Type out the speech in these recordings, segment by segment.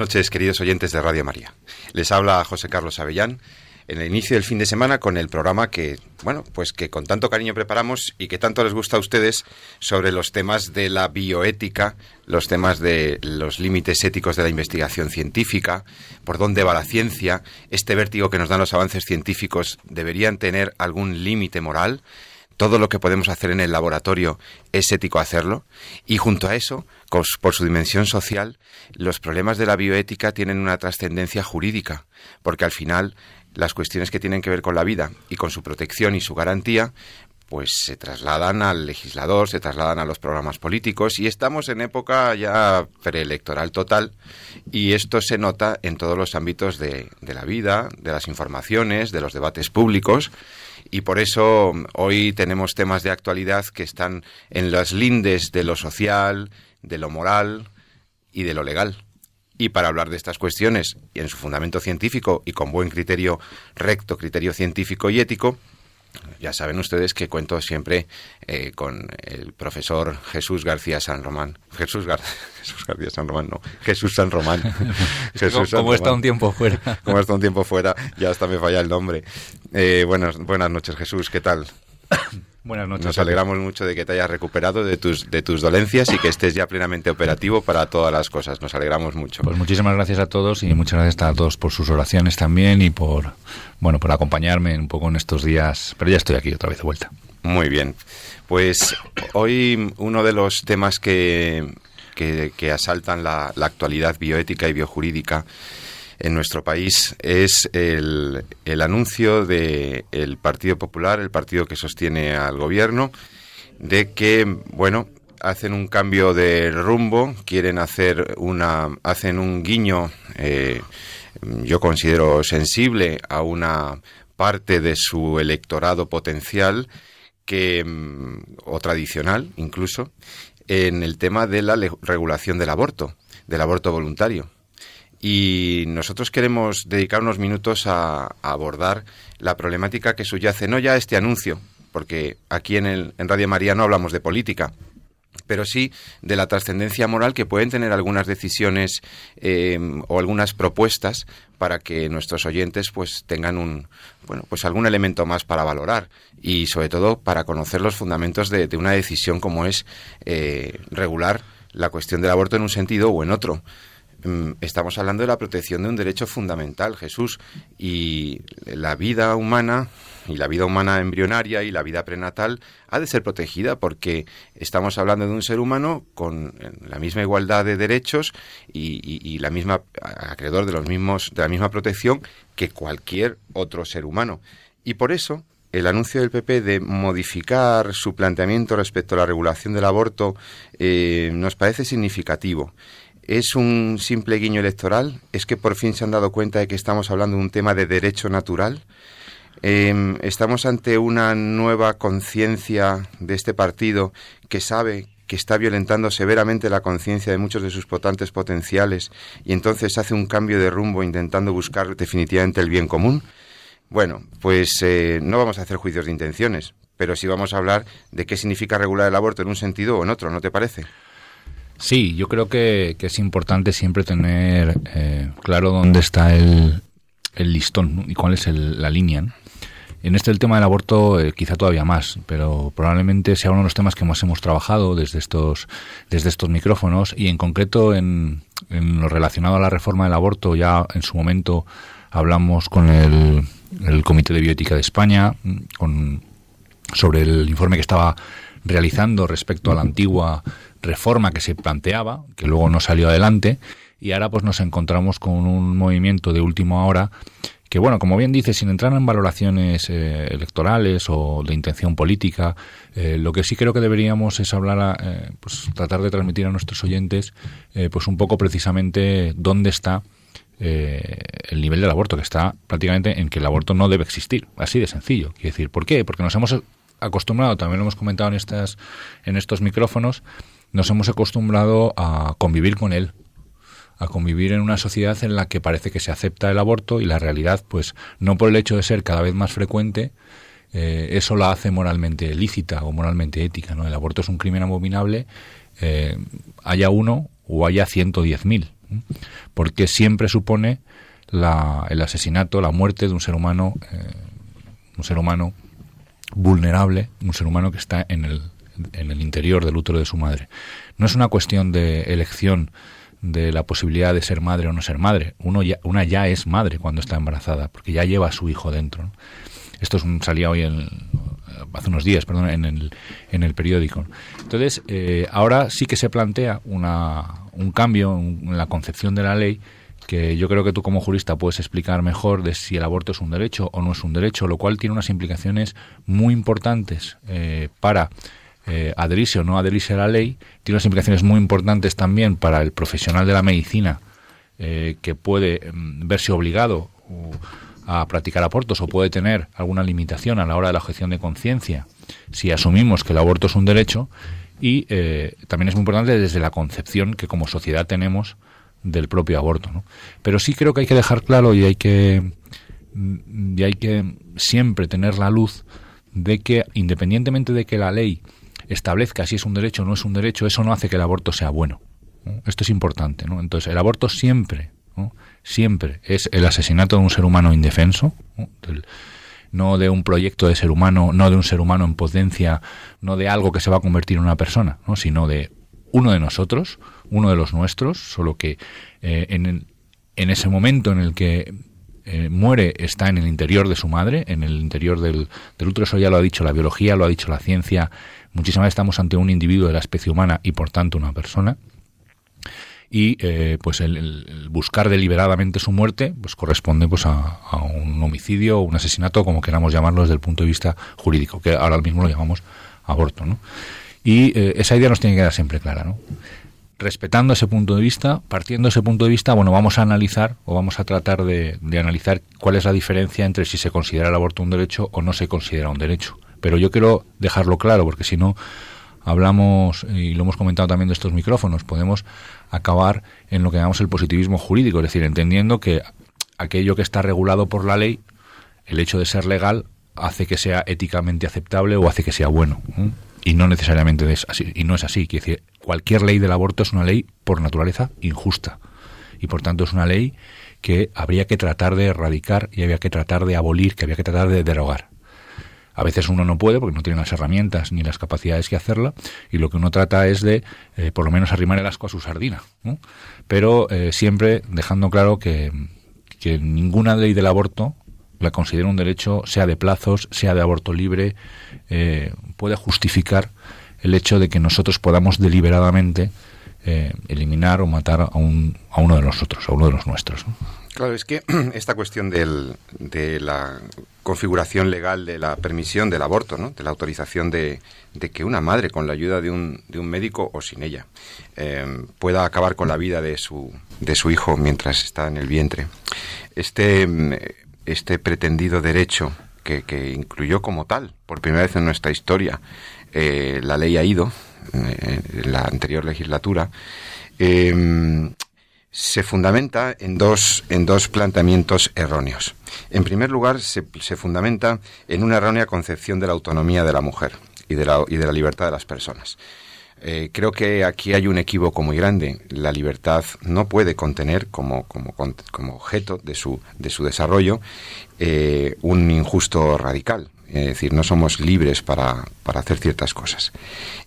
Noches, queridos oyentes de Radio María. Les habla José Carlos Avellán en el inicio del fin de semana con el programa que, bueno, pues que con tanto cariño preparamos y que tanto les gusta a ustedes sobre los temas de la bioética, los temas de los límites éticos de la investigación científica, por dónde va la ciencia, este vértigo que nos dan los avances científicos, ¿deberían tener algún límite moral? Todo lo que podemos hacer en el laboratorio es ético hacerlo. Y junto a eso, por su dimensión social, los problemas de la bioética tienen una trascendencia jurídica, porque al final las cuestiones que tienen que ver con la vida y con su protección y su garantía pues se trasladan al legislador, se trasladan a los programas políticos y estamos en época ya preelectoral total y esto se nota en todos los ámbitos de, la vida, de las informaciones, de los debates públicos y por eso hoy tenemos temas de actualidad que están en las lindes de lo social, de lo moral y de lo legal. Y para hablar de estas cuestiones, y en su fundamento científico y con buen criterio recto, criterio científico y ético, ya saben ustedes que cuento siempre eh, con el profesor Jesús García San Román. Jesús, Jesús García San Román, no. Jesús San Román. Jesús Como está un tiempo fuera. Como está un tiempo fuera, ya hasta me falla el nombre. Eh, buenas, buenas noches, Jesús. ¿Qué tal? Buenas noches. Nos alegramos mucho de que te hayas recuperado de tus, de tus dolencias y que estés ya plenamente operativo para todas las cosas. Nos alegramos mucho. Pues muchísimas gracias a todos y muchas gracias a todos por sus oraciones también y por, bueno, por acompañarme un poco en estos días. Pero ya estoy aquí otra vez de vuelta. Muy bien. Pues hoy uno de los temas que, que, asaltan la, la actualidad bioética y biojurídica en nuestro país es el, anuncio del el Partido Popular, el partido que sostiene al gobierno, de que, bueno, hacen un cambio de rumbo, quieren hacer una, hacen un guiño, eh, yo considero sensible a una parte de su electorado potencial que o tradicional incluso en el tema de la regulación del aborto, del aborto voluntario. Y nosotros queremos dedicar unos minutos a, abordar la problemática que subyace, no ya este anuncio, porque aquí en, el, en Radio María no hablamos de política, pero sí de la trascendencia moral que pueden tener algunas decisiones em, o algunas propuestas para que nuestros oyentes pues tengan un bueno pues algún elemento más para valorar y sobre todo para conocer los fundamentos de, una decisión como es eh, regular la cuestión del aborto en un sentido o en otro estamos hablando de la protección de un derecho fundamental, Jesús, y la vida humana y la vida humana embrionaria y la vida prenatal ha de ser protegida porque estamos hablando de un ser humano con la misma igualdad de derechos y, la misma acreedor de los mismos de la misma protección que cualquier otro ser humano. Y por eso el anuncio del PP de modificar su planteamiento respecto a la regulación del aborto eh, nos parece significativo ¿Es un simple guiño electoral? ¿Es que por fin se han dado cuenta de que estamos hablando de un tema de derecho natural? Em, ¿Estamos ante una nueva conciencia de este partido que sabe que está violentando severamente la conciencia de muchos de sus votantes potenciales y entonces hace un cambio de rumbo intentando buscar definitivamente el bien común? Bueno, pues eh, no vamos a hacer juicios de intenciones, pero sí vamos a hablar de qué significa regular el aborto en un sentido o en otro, ¿no te parece? Sí, yo creo que, es importante siempre tener eh, claro dónde está el, el listón y cuál es la línea. En este el tema del aborto eh, quizá todavía más, pero probablemente sea uno de los temas que más hemos trabajado desde estos desde estos micrófonos y en concreto en, en lo relacionado a la reforma del aborto ya en su momento hablamos con el, el Comité de Bioética de España con, sobre el informe que estaba realizando respecto a la antigua reforma que se planteaba, que luego no salió adelante, y ahora pues nos encontramos con un movimiento de última hora que bueno, como bien dice, sin entrar en valoraciones eh, electorales o de intención política, eh, lo que sí creo que deberíamos es hablar, eh, pues tratar de transmitir a nuestros oyentes, pues un poco precisamente dónde está el nivel del aborto, que está prácticamente en que el aborto no debe existir, así de sencillo. Quiero decir, ¿por qué? Porque nos hemos acostumbrado, también lo hemos comentado en estas, en estos micrófonos, nos hemos acostumbrado a convivir con él, a convivir en una sociedad en la que parece que se acepta el aborto y la realidad, pues no por el hecho de ser cada vez más frecuente, eh, eso la hace moralmente lícita o moralmente ética. ¿no? El aborto es un crimen abominable, eh, haya uno o haya 110.000, porque siempre supone la, el asesinato, la muerte de un ser humano, eh, un ser humano vulnerable, un ser humano que está en el, en el interior del útero de su madre. No es una cuestión de elección de la posibilidad de ser madre o no ser madre. Uno ya, una ya es madre cuando está embarazada, porque ya lleva a su hijo dentro. Esto salía hoy en, hace unos días, perdón, en el, en el periódico. Entonces, eh, ahora sí que se plantea una, un cambio en la concepción de la ley que yo creo que tú como jurista puedes explicar mejor de si el aborto es un derecho o no es un derecho, lo cual tiene unas implicaciones muy importantes eh, para eh, adherirse o no adherirse a la ley, tiene unas implicaciones muy importantes también para el profesional de la medicina eh, que puede mm, verse obligado a practicar abortos o puede tener alguna limitación a la hora de la objeción de conciencia si asumimos que el aborto es un derecho y eh, también es muy importante desde la concepción que como sociedad tenemos del propio aborto. Pero sí creo que hay que dejar claro y hay que, mm, y hay que siempre tener la luz de que independientemente de que la ley establezca si es un derecho o no es un derecho, eso no hace que el aborto sea bueno. Esto es importante. ¿no? Entonces, el aborto siempre, siempre es el asesinato de un ser humano indefenso, ¿no? de un proyecto de ser humano, no de un ser humano en potencia, no de algo que se va a convertir en una persona, ¿no? sino de uno de nosotros, uno de los nuestros, solo que eh, en, en ese momento en el que eh, muere está en el interior de su madre, en el interior del, del útero, eso ya lo ha dicho la biología, lo ha dicho la ciencia, Muchísimas veces estamos ante un individuo de la especie humana y por tanto una persona. Y eh, pues el, buscar deliberadamente su muerte pues corresponde pues a, un homicidio o un asesinato, como queramos llamarlo desde el punto de vista jurídico, que ahora mismo lo llamamos aborto. ¿no? Y eh, esa idea nos tiene que quedar siempre clara. ¿no? respetando ese punto de vista, partiendo de ese punto de vista, bueno, vamos a analizar o vamos a tratar de, de, analizar cuál es la diferencia entre si se considera el aborto un derecho o no se considera un derecho. Pero yo quiero dejarlo claro, porque si no hablamos, y lo hemos comentado también de estos micrófonos, podemos acabar en lo que llamamos el positivismo jurídico, es decir, entendiendo que aquello que está regulado por la ley, el hecho de ser legal, hace que sea éticamente aceptable o hace que sea bueno. Y no necesariamente es así. Y no es así. Quiere decir, cualquier ley del aborto es una ley por naturaleza injusta. Y por tanto es una ley que habría que tratar de erradicar y había que tratar de abolir, que había que tratar de derogar. A veces uno no puede porque no tiene las herramientas ni las capacidades que hacerla y lo que uno trata es de eh, por lo menos arrimar el asco a su sardina. Pero eh, siempre dejando claro que, que ninguna ley del aborto la considera un derecho, sea de plazos, sea de aborto libre, eh, puede justificar el hecho de que nosotros podamos deliberadamente eliminar o matar a, un, a uno de nosotros, a uno de los nuestros. Claro, es que esta cuestión del, de la configuración legal de la permisión del aborto, ¿no? de la autorización de, que una madre, con la ayuda de un, de un médico o sin ella, eh, pueda acabar con la vida de su, de su hijo mientras está en el vientre. Este, este pretendido derecho que, que incluyó como tal, por primera vez en nuestra historia, eh, la ley ha ido, eh, en la anterior legislatura, se fundamenta en dos, en dos planteamientos erróneos. En primer lugar, se, fundamenta en una errónea concepción de la autonomía de la mujer y de la, libertad de las personas. Eh, creo que aquí hay un equívoco muy grande. La libertad no puede contener como, objeto de su, de su desarrollo eh, un injusto radical. Es decir, no somos libres para, para, hacer ciertas cosas.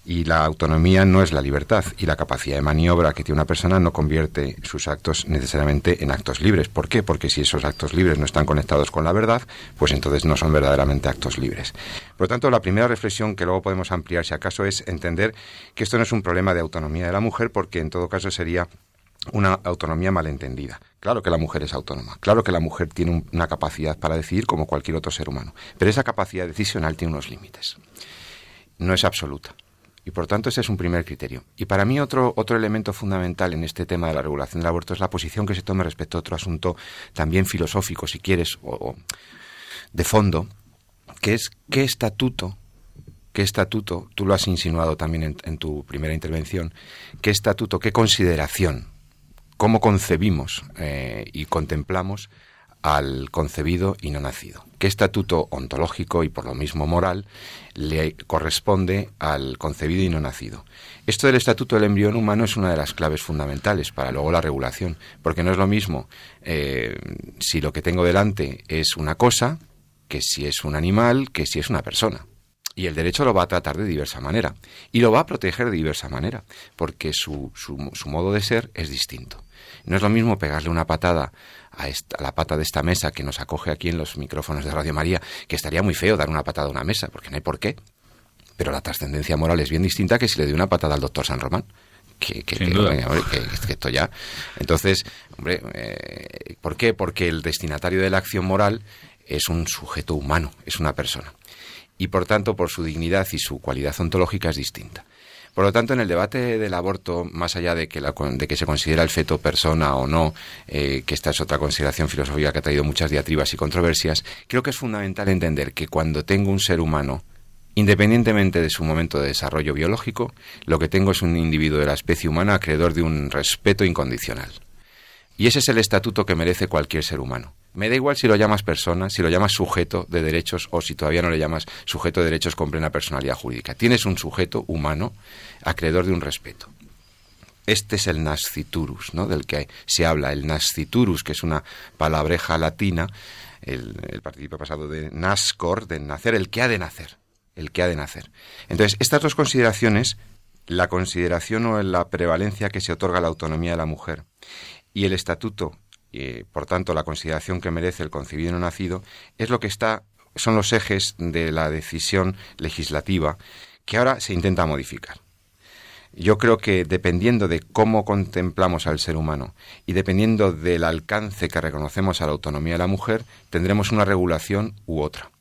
Y la autonomía no es la libertad y la capacidad de maniobra que tiene una persona no convierte sus actos necesariamente en actos libres. ¿Por qué? Porque si esos actos libres no están conectados con la verdad, pues entonces no son verdaderamente actos libres. Por lo tanto, la primera reflexión que luego podemos ampliar, si acaso, es entender que esto no es un problema de autonomía de la mujer, porque en todo caso sería una autonomía malentendida. Claro que la mujer es autónoma, claro que la mujer tiene una capacidad para decidir como cualquier otro ser humano, pero esa capacidad decisional tiene unos límites. No es absoluta. Y por tanto ese es un primer criterio. Y para mí otro, otro elemento fundamental en este tema de la regulación del aborto es la posición que se tome respecto a otro asunto también filosófico, si quieres, o, de fondo, que es qué estatuto, qué estatuto, tú lo has insinuado también en tu primera intervención, qué estatuto, qué consideración cómo concebimos eh, y contemplamos al concebido y no nacido. ¿Qué estatuto ontológico y por lo mismo moral le corresponde al concebido y no nacido? Esto del estatuto del embrión humano es una de las claves fundamentales para luego la regulación, porque no es lo mismo eh, si lo que tengo delante es una cosa que si es un animal, que si es una persona. Y el derecho lo va a tratar de diversa manera. Y lo va a proteger de diversa manera, porque su, modo de ser es distinto. No es lo mismo pegarle una patada a, la pata de esta mesa que nos acoge aquí en los micrófonos de Radio María, que estaría muy feo dar una patada a una mesa, porque no hay por qué. Pero la trascendencia moral es bien distinta que si le doy una patada al doctor San Román. Que, que, esto ya. Entonces, hombre, eh, ¿por qué? Porque el destinatario de la acción moral es un sujeto humano, es una persona. Y por tanto, por su dignidad y su cualidad ontológica es distinta. Por lo tanto, en el debate del aborto, más allá de que, se considera el feto persona o no, eh, que esta es otra consideración filosófica que ha traído muchas diatribas y controversias, creo que es fundamental entender que cuando tengo un ser humano, independientemente de su momento de desarrollo biológico, lo que tengo es un individuo de la especie humana acreedor de un respeto incondicional. Y ese es el estatuto que merece cualquier ser humano. Me da igual si lo llamas persona, si lo llamas sujeto de derechos o si todavía no le llamas sujeto de derechos con plena personalidad jurídica. Tienes un sujeto humano acreedor de un respeto. Este es el nasciturus, ¿no? del que se habla. El nasciturus, que es una palabreja latina, el, el participio pasado de nascor, de nacer, el que ha de nacer. El que ha de nacer. Entonces, estas dos consideraciones, la consideración o la prevalencia que se otorga a la autonomía de la mujer y el estatuto y por tanto la consideración que merece el concebido no nacido, es lo que está, son los ejes de la decisión legislativa que ahora se intenta modificar. Yo creo que dependiendo de cómo contemplamos al ser humano y dependiendo del alcance que reconocemos a la autonomía de la mujer, tendremos una regulación u otra.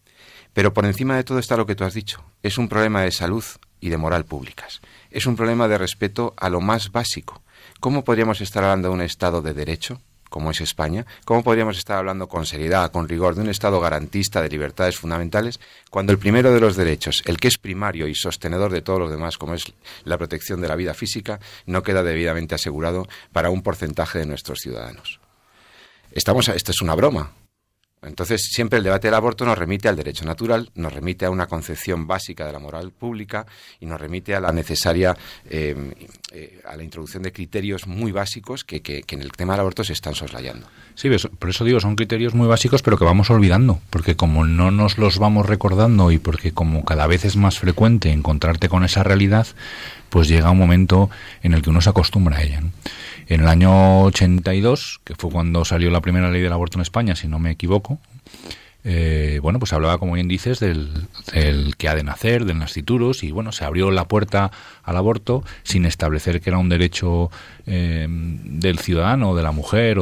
Pero por encima de todo está lo que tú has dicho. Es un problema de salud y de moral públicas. Es un problema de respeto a lo más básico. ¿Cómo podríamos estar hablando de un Estado de derecho como es España, ¿cómo podríamos estar hablando con seriedad, con rigor, de un Estado garantista de libertades fundamentales, cuando el primero de los derechos, el que es primario y sostenedor de todos los demás, como es la protección de la vida física, no queda debidamente asegurado para un porcentaje de nuestros ciudadanos? Estamos, esto es una broma, entonces, siempre el debate del aborto nos remite al derecho natural, nos remite a una concepción básica de la moral pública y nos remite a la necesaria, eh, eh, a la introducción de criterios muy básicos que, que, en el tema del aborto se están soslayando. Sí, por eso digo, son criterios muy básicos, pero que vamos olvidando, porque como no nos los vamos recordando y porque como cada vez es más frecuente encontrarte con esa realidad, pues llega un momento en el que uno se acostumbra a ella. En el año 82, que fue cuando salió la primera ley del aborto en España, si no me equivoco, eh, bueno, pues hablaba, como bien dices, del, que ha de nacer, del nasciturus, y bueno, se abrió la puerta al aborto sin establecer que era un derecho eh, del ciudadano de la mujer,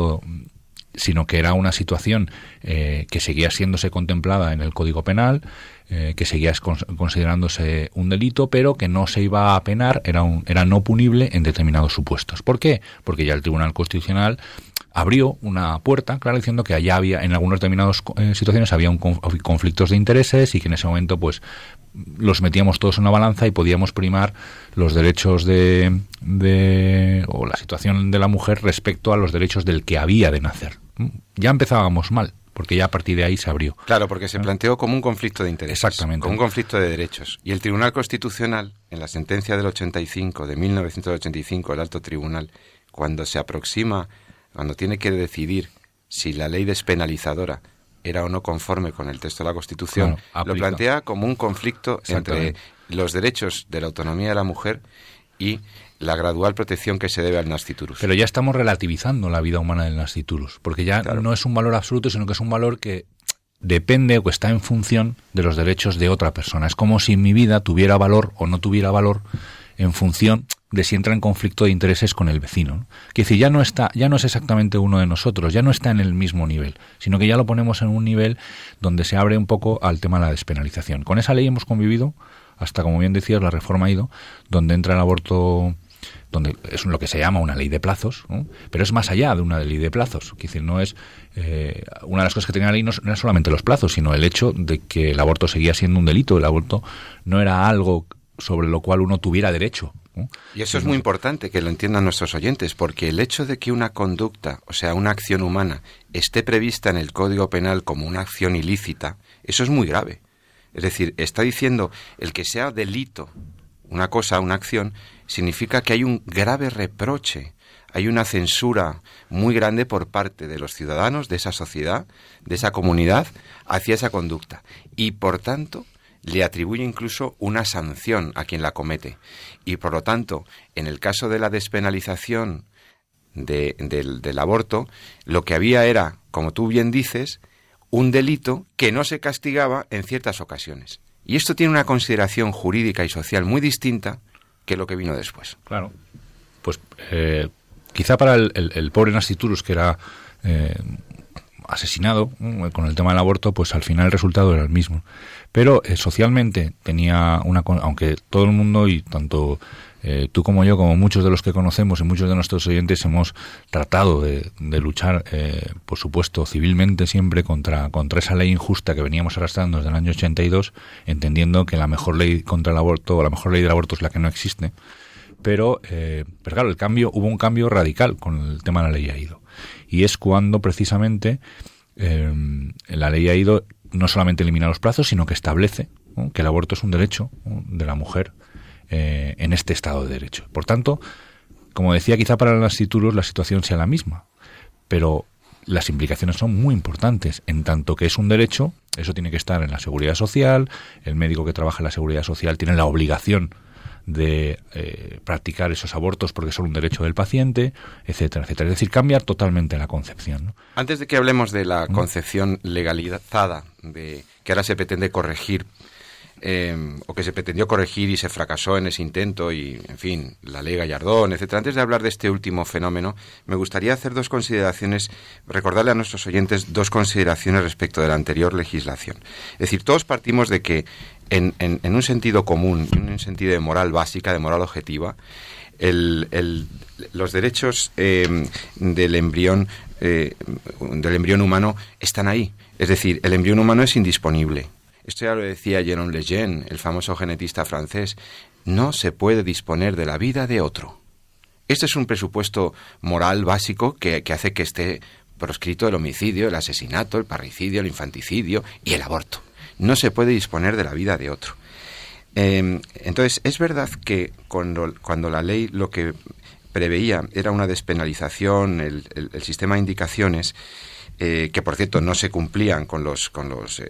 sino que era una situación eh, que seguía siéndose contemplada en el Código Penal, eh, que seguía considerándose un delito, pero que no se iba a penar, era, un, era no punible en determinados supuestos. ¿Por qué? Porque ya el Tribunal Constitucional abrió una puerta, claro, diciendo que allá había, en algunas determinadas eh, situaciones, había un conflictos de intereses y que en ese momento, pues, los metíamos todos en una balanza y podíamos primar los derechos de, de o la situación de la mujer respecto a los derechos del que había de nacer. Ya empezábamos mal porque ya a partir de ahí se abrió. Claro, porque se planteó como un conflicto de intereses. Exactamente. Como un conflicto de derechos. Y el Tribunal Constitucional, en la sentencia del 85, de 1985, el Alto Tribunal, cuando se aproxima, cuando tiene que decidir si la ley despenalizadora era o no conforme con el texto de la Constitución, lo plantea como un conflicto entre los derechos de la autonomía de la mujer y la gradual protección que se debe al nasciturus. Pero ya estamos relativizando la vida humana del nasciturus, porque ya no es un valor absoluto, sino que es un valor que depende o que está en función de los derechos de otra persona. Es como si mi vida tuviera valor o no tuviera valor en función de si entra en conflicto de intereses con el vecino. Que decir, ya no está, ya no es exactamente uno de nosotros, ya no está en el mismo nivel, sino que ya lo ponemos en un nivel donde se abre un poco al tema de la despenalización. Con esa ley hemos convivido hasta, como bien decías, la reforma ha ido, donde entra el aborto donde es lo que se llama una ley de plazos, pero es más allá de una ley de plazos. Es decir, no es eh, una de las cosas que tenía la ley no, era solamente los plazos, sino el hecho de que el aborto seguía siendo un delito. El aborto no era algo sobre lo cual uno tuviera derecho. Y eso es muy importante que lo entiendan nuestros oyentes, porque el hecho de que una conducta, o sea, una acción humana, esté prevista en el Código Penal como una acción ilícita, eso es muy grave. Es decir, está diciendo el que sea delito una cosa, una acción, significa que hay un grave reproche, hay una censura muy grande por parte de los ciudadanos de esa sociedad, de esa comunidad, hacia esa conducta. Y por tanto, le atribuye incluso una sanción a quien la comete. Y por lo tanto, en el caso de la despenalización del, del aborto, lo que había era, como tú bien dices, un delito que no se castigaba en ciertas ocasiones. Y esto tiene una consideración jurídica y social muy distinta que lo que vino después. Claro. Pues eh, quizá para el, pobre Nasciturus, que era eh, asesinado con el tema del aborto, pues al final el resultado era el mismo. Pero eh, socialmente tenía una... Aunque todo el mundo y tanto eh, tú como yo, como muchos de los que conocemos y muchos de nuestros oyentes, hemos tratado de, luchar, eh, por supuesto, civilmente siempre contra, contra esa ley injusta que veníamos arrastrando desde el año 82, entendiendo que la mejor ley contra el aborto o la mejor ley del aborto es la que no existe. Pero, eh, pero claro, el cambio, hubo un cambio radical con el tema de la ley AIDO. Y es cuando precisamente la ley AIDO no solamente elimina los plazos, sino que establece que el aborto es un derecho de la mujer eh, en este Estado de Derecho. Por tanto, como decía, quizá para las títulos la situación sea la misma, pero las implicaciones son muy importantes. En tanto que es un derecho, eso tiene que estar en la seguridad social, el médico que trabaja en la seguridad social tiene la obligación de eh, practicar esos abortos porque son un derecho del paciente, etcétera, etcétera. Es decir, cambia totalmente la concepción. Antes de que hablemos de la concepción legalizada, de que ahora se pretende corregir Em, o que se pretendió corregir y se fracasó en ese intento y, en fin, la ley Gallardón, etcétera. Antes de hablar de este último fenómeno, me gustaría hacer dos consideraciones, recordarle a nuestros oyentes dos consideraciones respecto de la anterior legislación. Es decir, todos partimos de que en, en, un sentido común, en un sentido de moral básica, de moral objetiva, el, los derechos em, del embrión eh, del embrión humano están ahí. Es decir, el embrión humano es indisponible esto ya lo decía Jérôme Lejeune, el famoso genetista francés. No se puede disponer de la vida de otro. Este es un presupuesto moral básico que, hace que esté proscrito el homicidio, el asesinato, el parricidio, el infanticidio y el aborto. No se puede disponer de la vida de otro. Em, entonces, es verdad que cuando, cuando, la ley lo que preveía era una despenalización, el, sistema de indicaciones, eh, que por cierto no se cumplían con los, con los em,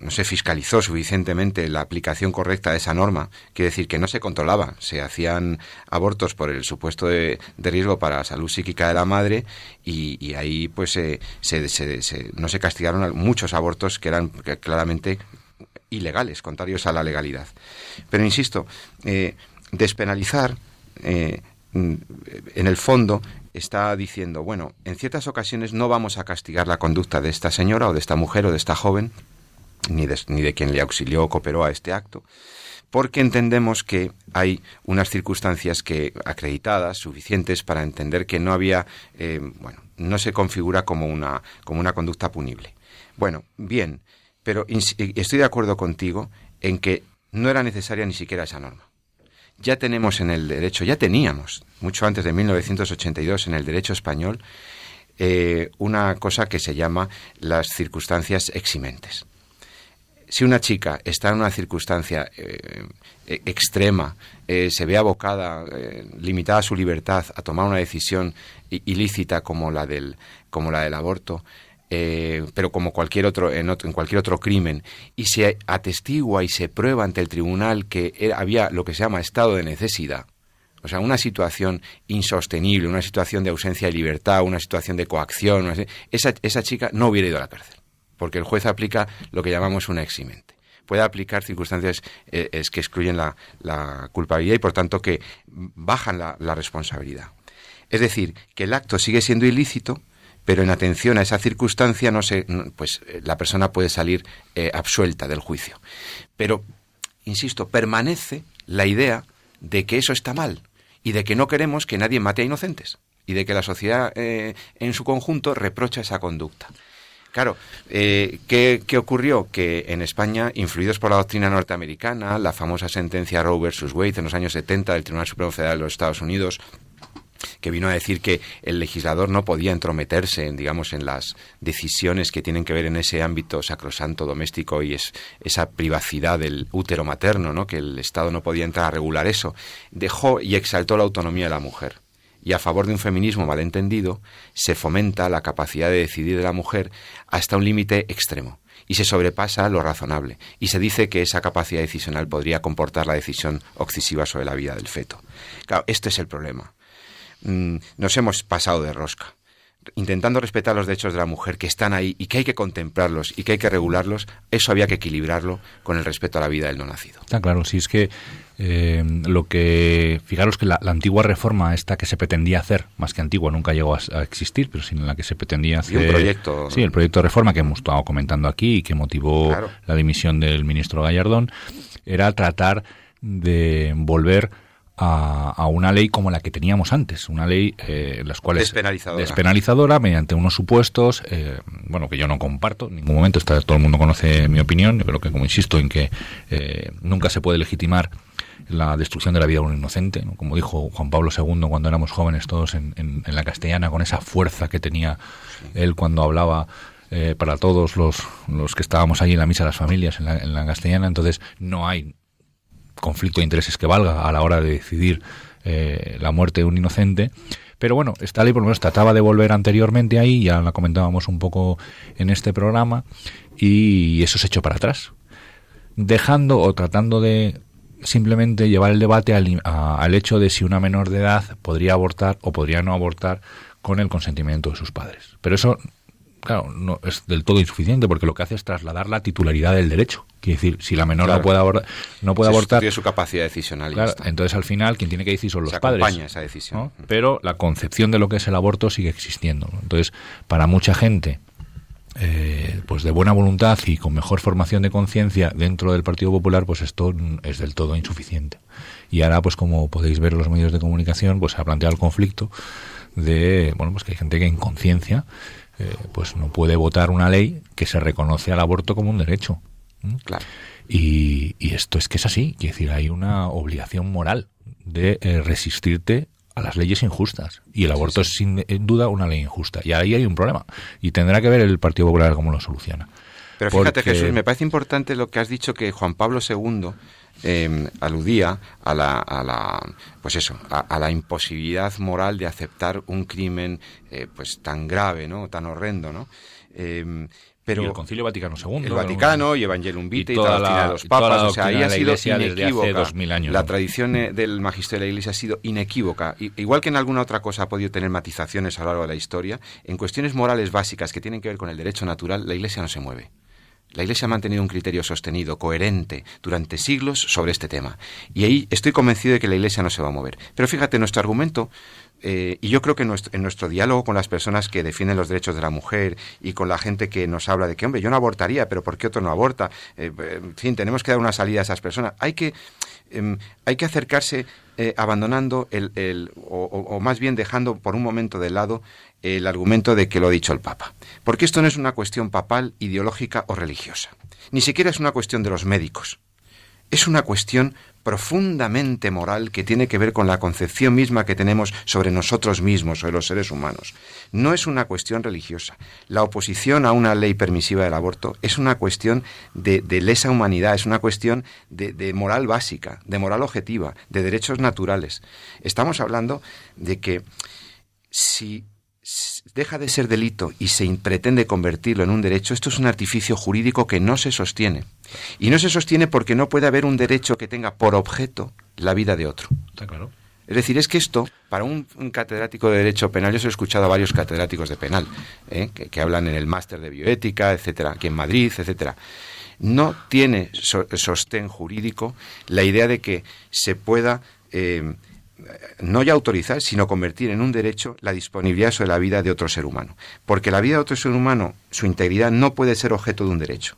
no se fiscalizó suficientemente la aplicación correcta de esa norma, quiere decir que no se controlaba, se hacían abortos por el supuesto de, riesgo para la salud psíquica de la madre y, ahí pues se, no se castigaron muchos abortos que eran claramente ilegales, contrarios a la legalidad. Pero insisto, eh, despenalizar eh, en el fondo está diciendo, bueno, en ciertas ocasiones no vamos a castigar la conducta de esta señora o de esta mujer o de esta joven, ni de, ni de quien le auxilió o cooperó a este acto, porque entendemos que hay unas circunstancias que acreditadas suficientes para entender que no había eh, bueno no se configura como una como una conducta punible. Bueno bien pero estoy de acuerdo contigo en que no era necesaria ni siquiera esa norma. Ya tenemos en el derecho ya teníamos mucho antes de 1982 en el derecho español eh, una cosa que se llama las circunstancias eximentes si una chica está en una circunstancia eh, e, extrema, eh, se ve abocada, eh, limitada su libertad a tomar una decisión ilícita como la del, como la del aborto, pero como cualquier otro en, otro en, cualquier otro crimen, y se atestigua y se prueba ante el tribunal que había lo que se llama estado de necesidad, o sea, una situación insostenible, una situación de ausencia de libertad, una situación de coacción, esa, esa chica no hubiera ido a la cárcel porque el juez aplica lo que llamamos una eximente. puede aplicar circunstancias eh, que excluyen la, culpabilidad y por tanto que bajan la, responsabilidad. Es decir, que el acto sigue siendo ilícito, pero en atención a esa circunstancia no se, pues eh, la persona puede salir eh, absuelta del juicio. Pero, insisto, permanece la idea de que eso está mal y de que no queremos que nadie mate a inocentes y de que la sociedad en su conjunto reprocha esa conducta. Claro, eh, ¿qué, ocurrió? Que en España, influidos por la doctrina norteamericana, la famosa sentencia Roe versus Wade en los años 70 del Tribunal Supremo Federal de los Estados Unidos, que vino a decir que el legislador no podía entrometerse, en, digamos, en las decisiones que tienen que ver en ese ámbito sacrosanto doméstico y es esa privacidad del útero materno, ¿no? que el Estado no podía entrar a regular eso, dejó y exaltó la autonomía de la mujer y a favor de un feminismo malentendido, se fomenta la capacidad de decidir de la mujer hasta un límite extremo y se sobrepasa lo razonable y se dice que esa capacidad decisional podría comportar la decisión excesiva sobre la vida del feto. Claro, este es el problema. Mm, nos hemos pasado de rosca intentando respetar los derechos de la mujer que están ahí y que hay que contemplarlos y que hay que regularlos, eso había que equilibrarlo con el respeto a la vida del no nacido. Está claro, si es que eh, lo que, fijaros que la, antigua reforma esta que se pretendía hacer, más que antigua, nunca llegó a, existir, pero sin la que se pretendía hacer... un proyecto... Sí, el proyecto de reforma que hemos estado comentando aquí y que motivó la dimisión del ministro Gallardón, era tratar de volver a, una ley como la que teníamos antes, una ley eh, en las cuales despenalizadora, mediante unos supuestos, eh, bueno, que yo no comparto en ningún momento, está, todo el mundo conoce mi opinión, yo creo que como insisto en que eh, nunca se puede legitimar la destrucción de la vida de un inocente, como dijo Juan Pablo II cuando éramos jóvenes todos en, en, la castellana, con esa fuerza que tenía él cuando hablaba eh, para todos los, los que estábamos allí en la misa de las familias, en la, en la castellana, entonces no hay conflicto de intereses que valga a la hora de decidir eh, la muerte de un inocente. Pero bueno, esta ley por lo menos trataba de volver anteriormente ahí, ya la comentábamos un poco en este programa, y eso se echó para atrás. Dejando o tratando de simplemente llevar el debate al, al hecho de si una menor de edad podría abortar o podría no abortar con el consentimiento de sus padres. Pero eso claro, no es del todo insuficiente porque lo que hace es trasladar la titularidad del derecho. Quiere decir, si la menor no puede, abortar, no puede abortar. su capacidad decisional. entonces al final quien tiene que decir son los padres. esa decisión. Pero la concepción de lo que es el aborto sigue existiendo. Entonces, para mucha gente, eh, pues de buena voluntad y con mejor formación de conciencia dentro del Partido Popular, pues esto es del todo insuficiente. Y ahora, pues como podéis ver en los medios de comunicación, pues se ha planteado el conflicto de, bueno, pues que hay gente que en conciencia eh, pues no puede votar una ley que se reconoce al aborto como un derecho. Claro. Y, esto es que es así, quiere decir, hay una obligación moral de eh, resistirte a las leyes injustas. Y el aborto es sin duda una ley injusta. Y ahí hay un problema. Y tendrá que ver el Partido Popular cómo lo soluciona. Pero fíjate, Jesús, me parece importante lo que has dicho que Juan Pablo II Em, aludía a la, a la pues eso a, la imposibilidad moral de aceptar un crimen eh, pues tan grave no tan horrendo no em, pero el Concilio Vaticano II. El Vaticano y Evangelium Vitae y, toda la doctrina de los papas. O sea, ahí ha sido inequívoca. Años, la tradición eh, del magisterio de la Iglesia ha sido inequívoca. igual que en alguna otra cosa ha podido tener matizaciones a lo largo de la historia, en cuestiones morales básicas que tienen que ver con el derecho natural, la Iglesia no se mueve. La Iglesia ha mantenido un criterio sostenido, coherente, durante siglos sobre este tema. Y ahí estoy convencido de que la Iglesia no se va a mover. Pero fíjate, nuestro argumento, eh, y yo creo que en nuestro, diálogo con las personas que defienden los derechos de la mujer y con la gente que nos habla de que, hombre, yo no abortaría, pero ¿por qué otro no aborta? Eh, en fin, tenemos que dar una salida a esas personas. Hay que, em, hay que acercarse eh, abandonando el, o, más bien dejando por un momento de lado el argumento de que lo ha dicho el Papa. Porque esto no es una cuestión papal, ideológica o religiosa. Ni siquiera es una cuestión de los médicos. Es una cuestión profundamente moral que tiene que ver con la concepción misma que tenemos sobre nosotros mismos, sobre los seres humanos. No es una cuestión religiosa. La oposición a una ley permisiva del aborto es una cuestión de, lesa humanidad, es una cuestión de, de moral básica, de moral objetiva, de derechos naturales. Estamos hablando de que si deja de ser delito y se pretende convertirlo en un derecho, esto es un artificio jurídico que no se sostiene. Y no se sostiene porque no puede haber un derecho que tenga por objeto la vida de otro. Está claro. Es decir, es que esto, para un, catedrático de Derecho Penal, yo he escuchado a varios catedráticos de penal, ¿eh? que, hablan en el máster de bioética, etcétera, aquí en Madrid, etcétera. No tiene sostén jurídico la idea de que se pueda eh, no ya autorizar, sino convertir en un derecho la disponibilidad sobre la vida de otro ser humano. Porque la vida de otro ser humano, su integridad, no puede ser objeto de un derecho.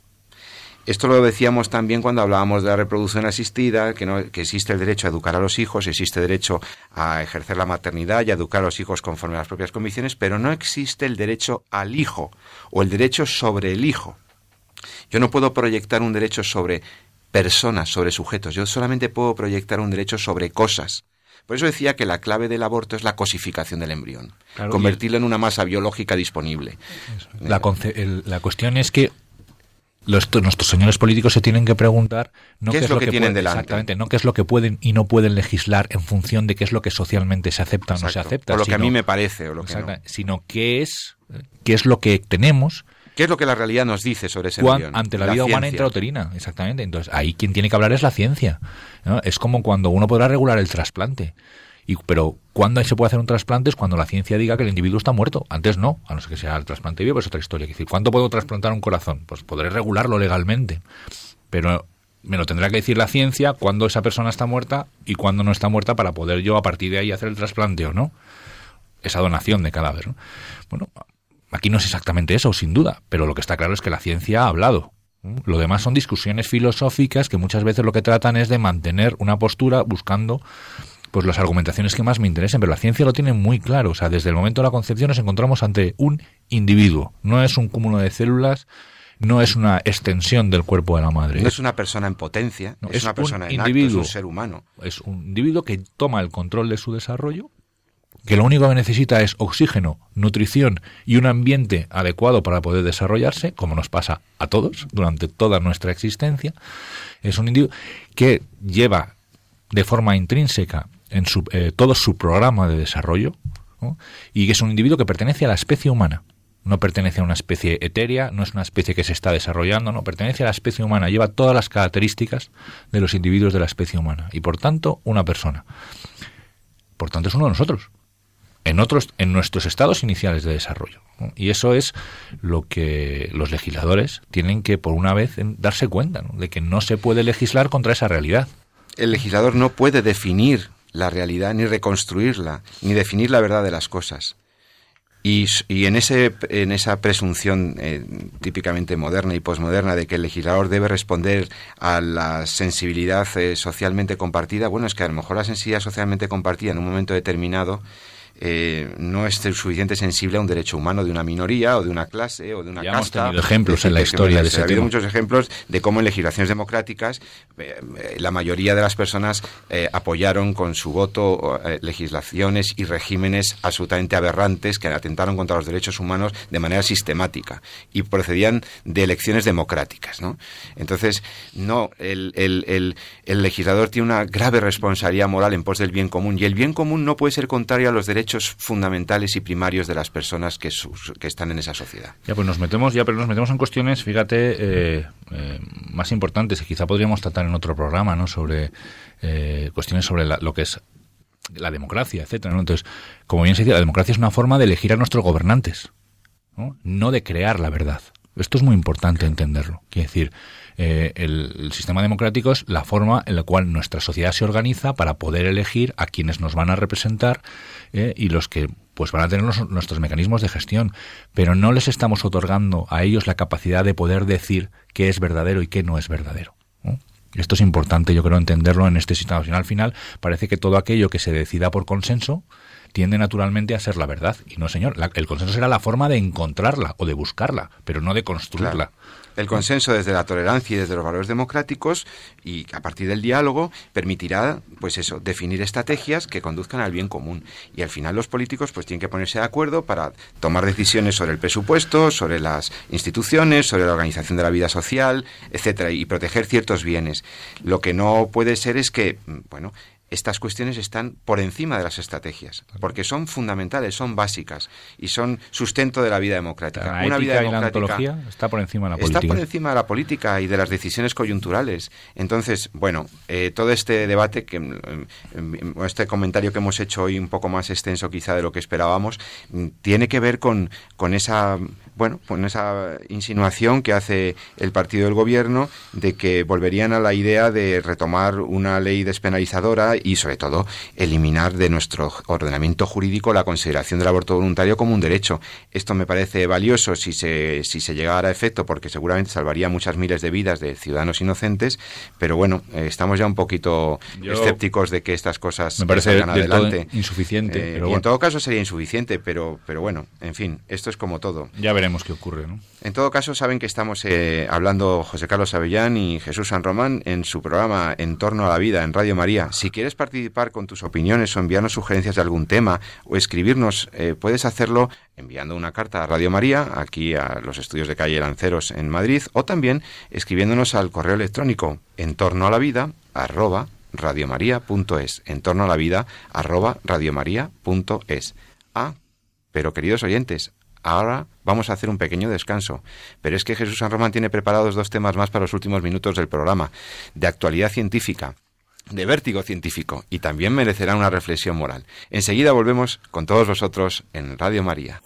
Esto lo decíamos también cuando hablábamos de la reproducción asistida, que, no, existe el derecho a educar a los hijos, existe derecho a ejercer la maternidad y a educar a los hijos conforme a las propias condiciones, pero no existe el derecho al hijo o el derecho sobre el hijo. Yo no puedo proyectar un derecho sobre personas, sobre sujetos, yo solamente puedo proyectar un derecho sobre cosas. Por eso decía que la clave del aborto es la cosificación del embrión, convertirlo en una masa biológica disponible. La, la cuestión es que nuestros señores políticos se tienen que preguntar no qué, es lo que, tienen delante. Exactamente, no qué es lo que pueden y no pueden legislar en función de qué es lo que socialmente se acepta o no se acepta. O lo que a mí me parece o lo que Sino qué es, qué es lo que tenemos. ¿Qué es lo que la realidad nos dice sobre ese embrión? Ante la, vida humana intrauterina, exactamente. Entonces, ahí quien tiene que hablar es la ciencia. Es como cuando uno podrá regular el trasplante. Y, pero ¿cuándo se puede hacer un trasplante? Es cuando la ciencia diga que el individuo está muerto. Antes no, a no ser que sea el trasplante vivo, es otra historia. Es decir, ¿cuándo puedo trasplantar un corazón? Pues podré regularlo legalmente. Pero me lo tendrá que decir la ciencia cuándo esa persona está muerta y cuándo no está muerta para poder yo a partir de ahí hacer el trasplante o no. Esa donación de cadáver. Bueno, aquí no es exactamente eso, sin duda, pero lo que está claro es que la ciencia ha hablado. Lo demás son discusiones filosóficas que muchas veces lo que tratan es de mantener una postura buscando pues las argumentaciones que más me interesen, pero la ciencia lo tiene muy claro. O sea, desde el momento de la concepción nos encontramos ante un individuo. No es un cúmulo de células, no es una extensión del cuerpo de la madre. No es una persona en potencia, es, una persona en individuo, es un ser humano. Es un individuo que toma el control de su desarrollo, que lo único que necesita es oxígeno, nutrición y un ambiente adecuado para poder desarrollarse, como nos pasa a todos durante toda nuestra existencia. Es un individuo que lleva de forma intrínseca en su, eh, todo su programa de desarrollo y que es un individuo que pertenece a la especie humana. No pertenece a una especie etérea, no es una especie que se está desarrollando, no, pertenece a la especie humana, lleva todas las características de los individuos de la especie humana y por tanto una persona. Por tanto es uno de nosotros, en otros, en nuestros estados iniciales de desarrollo. Y eso es lo que los legisladores tienen que por una vez darse cuenta, de que no se puede legislar contra esa realidad. El legislador no puede definir la realidad, ni reconstruirla, ni definir la verdad de las cosas. Y, en, ese, en esa presunción eh, típicamente moderna y posmoderna de que el legislador debe responder a la sensibilidad eh, socialmente compartida, bueno, es que a lo mejor la sensibilidad socialmente compartida en un momento determinado eh, no es suficiente sensible a un derecho humano de una minoría o de una clase o de una ya Hemos tenido ejemplos en la historia de ese Ha habido muchos ejemplos de cómo en legislaciones democráticas eh, eh, la mayoría de las personas apoyaron con su voto legislaciones y regímenes absolutamente aberrantes que atentaron contra los derechos humanos de manera sistemática y procedían de elecciones democráticas. ¿no? Entonces, no, el, el, el legislador tiene una grave responsabilidad moral en pos del bien común y el bien común no puede ser contrario a los derechos fundamentales y primarios de las personas que, que están en esa sociedad. Ya, pues nos metemos, ya, pero nos metemos en cuestiones, fíjate, eh, eh, más importantes que quizá podríamos tratar en otro programa, ¿no? Sobre eh, cuestiones sobre lo que es la democracia, etcétera. Entonces, como bien se dice, la democracia es una forma de elegir a nuestros gobernantes, no, no de crear la verdad. Esto es muy importante entenderlo. Quiere decir, eh, el, sistema democrático es la forma en la cual nuestra sociedad se organiza para poder elegir a quienes nos van a representar eh, y los que pues van a tener nuestros mecanismos de gestión, pero no les estamos otorgando a ellos la capacidad de poder decir qué es verdadero y qué no es verdadero. Esto es importante, yo creo, entenderlo en este sistema. Al final parece que todo aquello que se decida por consenso tiende naturalmente a ser la verdad. Y no, señor, el consenso será la forma de encontrarla o de buscarla, pero no de construirla. El consenso desde la tolerancia y desde los valores democráticos y a partir del diálogo permitirá, pues eso, definir estrategias que conduzcan al bien común. Y al final los políticos pues tienen que ponerse de acuerdo para tomar decisiones sobre el presupuesto, sobre las instituciones, sobre la organización de la vida social, etcétera, y proteger ciertos bienes. Lo que no puede ser es que, bueno, estas cuestiones están por encima de las estrategias, porque son fundamentales, son básicas y son sustento de la vida democrática. La Una vida democrática está por encima de la política. Está por encima de la política y de las decisiones coyunturales. Entonces, bueno, eh, todo este debate, que mm, mm, este comentario que hemos hecho hoy un poco más extenso quizá de lo que esperábamos, mm, tiene que ver con, con esa bueno, con esa insinuación que hace el partido del gobierno de que volverían a la idea de retomar una ley despenalizadora y, sobre todo, eliminar de nuestro ordenamiento jurídico la consideración del aborto voluntario como un derecho. Esto me parece valioso si se, si se llegara a efecto, porque seguramente salvaría muchas miles de vidas de ciudadanos inocentes, pero bueno, eh, estamos ya un poquito escépticos de que estas cosas me parece salgan adelante. insuficiente. Eh, y en todo caso sería insuficiente, pero, pero bueno, en fin, esto es como todo. Ya veremos qué ocurre. En todo caso, saben que estamos eh, hablando José Carlos Avellán y Jesús San Román en su programa En torno a la vida en Radio María. Si quieres participar con tus opiniones o enviarnos sugerencias de algún tema o escribirnos, eh, puedes hacerlo enviando una carta a Radio María, aquí a los estudios de calle Lanceros en Madrid, o también escribiéndonos al correo electrónico en torno a la vida arroba radiomaria.es, en torno a la vida arroba radiomaria.es. Ah, pero queridos oyentes, Ahora vamos a hacer un pequeño descanso, pero es que Jesús San Román tiene preparados dos temas más para los últimos minutos del programa, de actualidad científica, de vértigo científico, y también merecerá una reflexión moral. Enseguida volvemos con todos vosotros en Radio María.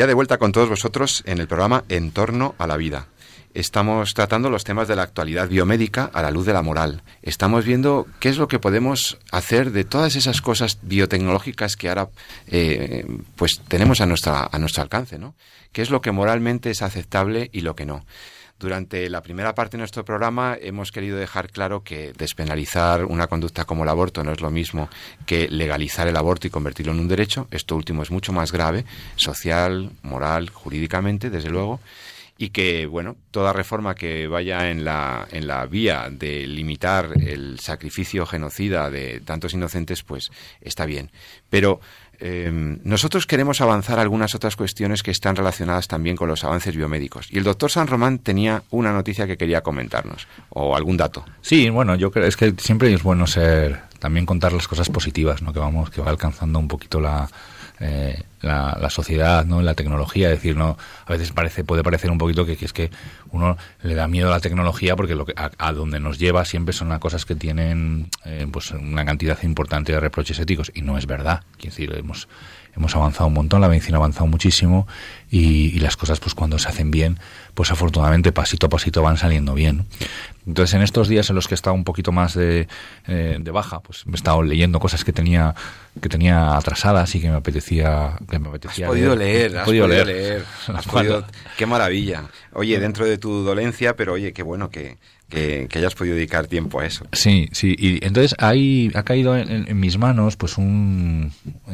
Ya de vuelta con todos vosotros en el programa En torno a la vida. Estamos tratando los temas de la actualidad biomédica a la luz de la moral. Estamos viendo qué es lo que podemos hacer de todas esas cosas biotecnológicas que ahora eh, pues tenemos a, nuestra, a nuestro alcance, ¿no? ¿Qué es lo que moralmente es aceptable y lo que no? Durante la primera parte de nuestro programa hemos querido dejar claro que despenalizar una conducta como el aborto no es lo mismo que legalizar el aborto y convertirlo en un derecho. Esto último es mucho más grave, social, moral, jurídicamente, desde luego y que bueno toda reforma que vaya en la en la vía de limitar el sacrificio genocida de tantos inocentes pues está bien pero Em, nosotros queremos avanzar algunas otras cuestiones que están relacionadas también con los avances biomédicos. Y el doctor San Román tenía una noticia que quería comentarnos, o algún dato. Sí, bueno, yo creo es que siempre es bueno ser, también contar las cosas positivas, ¿no? Que vamos, que va alcanzando un poquito la, eh, la, sociedad, ¿no? La tecnología, decir, no, a veces parece, puede parecer un poquito que, es que uno le da miedo a la tecnología porque lo que, a, donde nos lleva siempre son cosas que tienen eh, pues una cantidad importante de reproches éticos y no es verdad. Quiero decir, hemos hemos avanzado un montón, la medicina ha avanzado muchísimo y, las cosas pues cuando se hacen bien, pues afortunadamente pasito a pasito van saliendo bien. Entonces en estos días en los que he estado un poquito más de, eh, de baja, pues he estado leyendo cosas que tenía que tenía atrasadas y que me apetecía que me apetecía has podido leer, has podido leer, qué maravilla. Oye, dentro de tu dolencia, pero oye, qué bueno que que, hayas podido dedicar tiempo a eso. Sí, sí. Y entonces ahí ha caído en, mis manos pues un,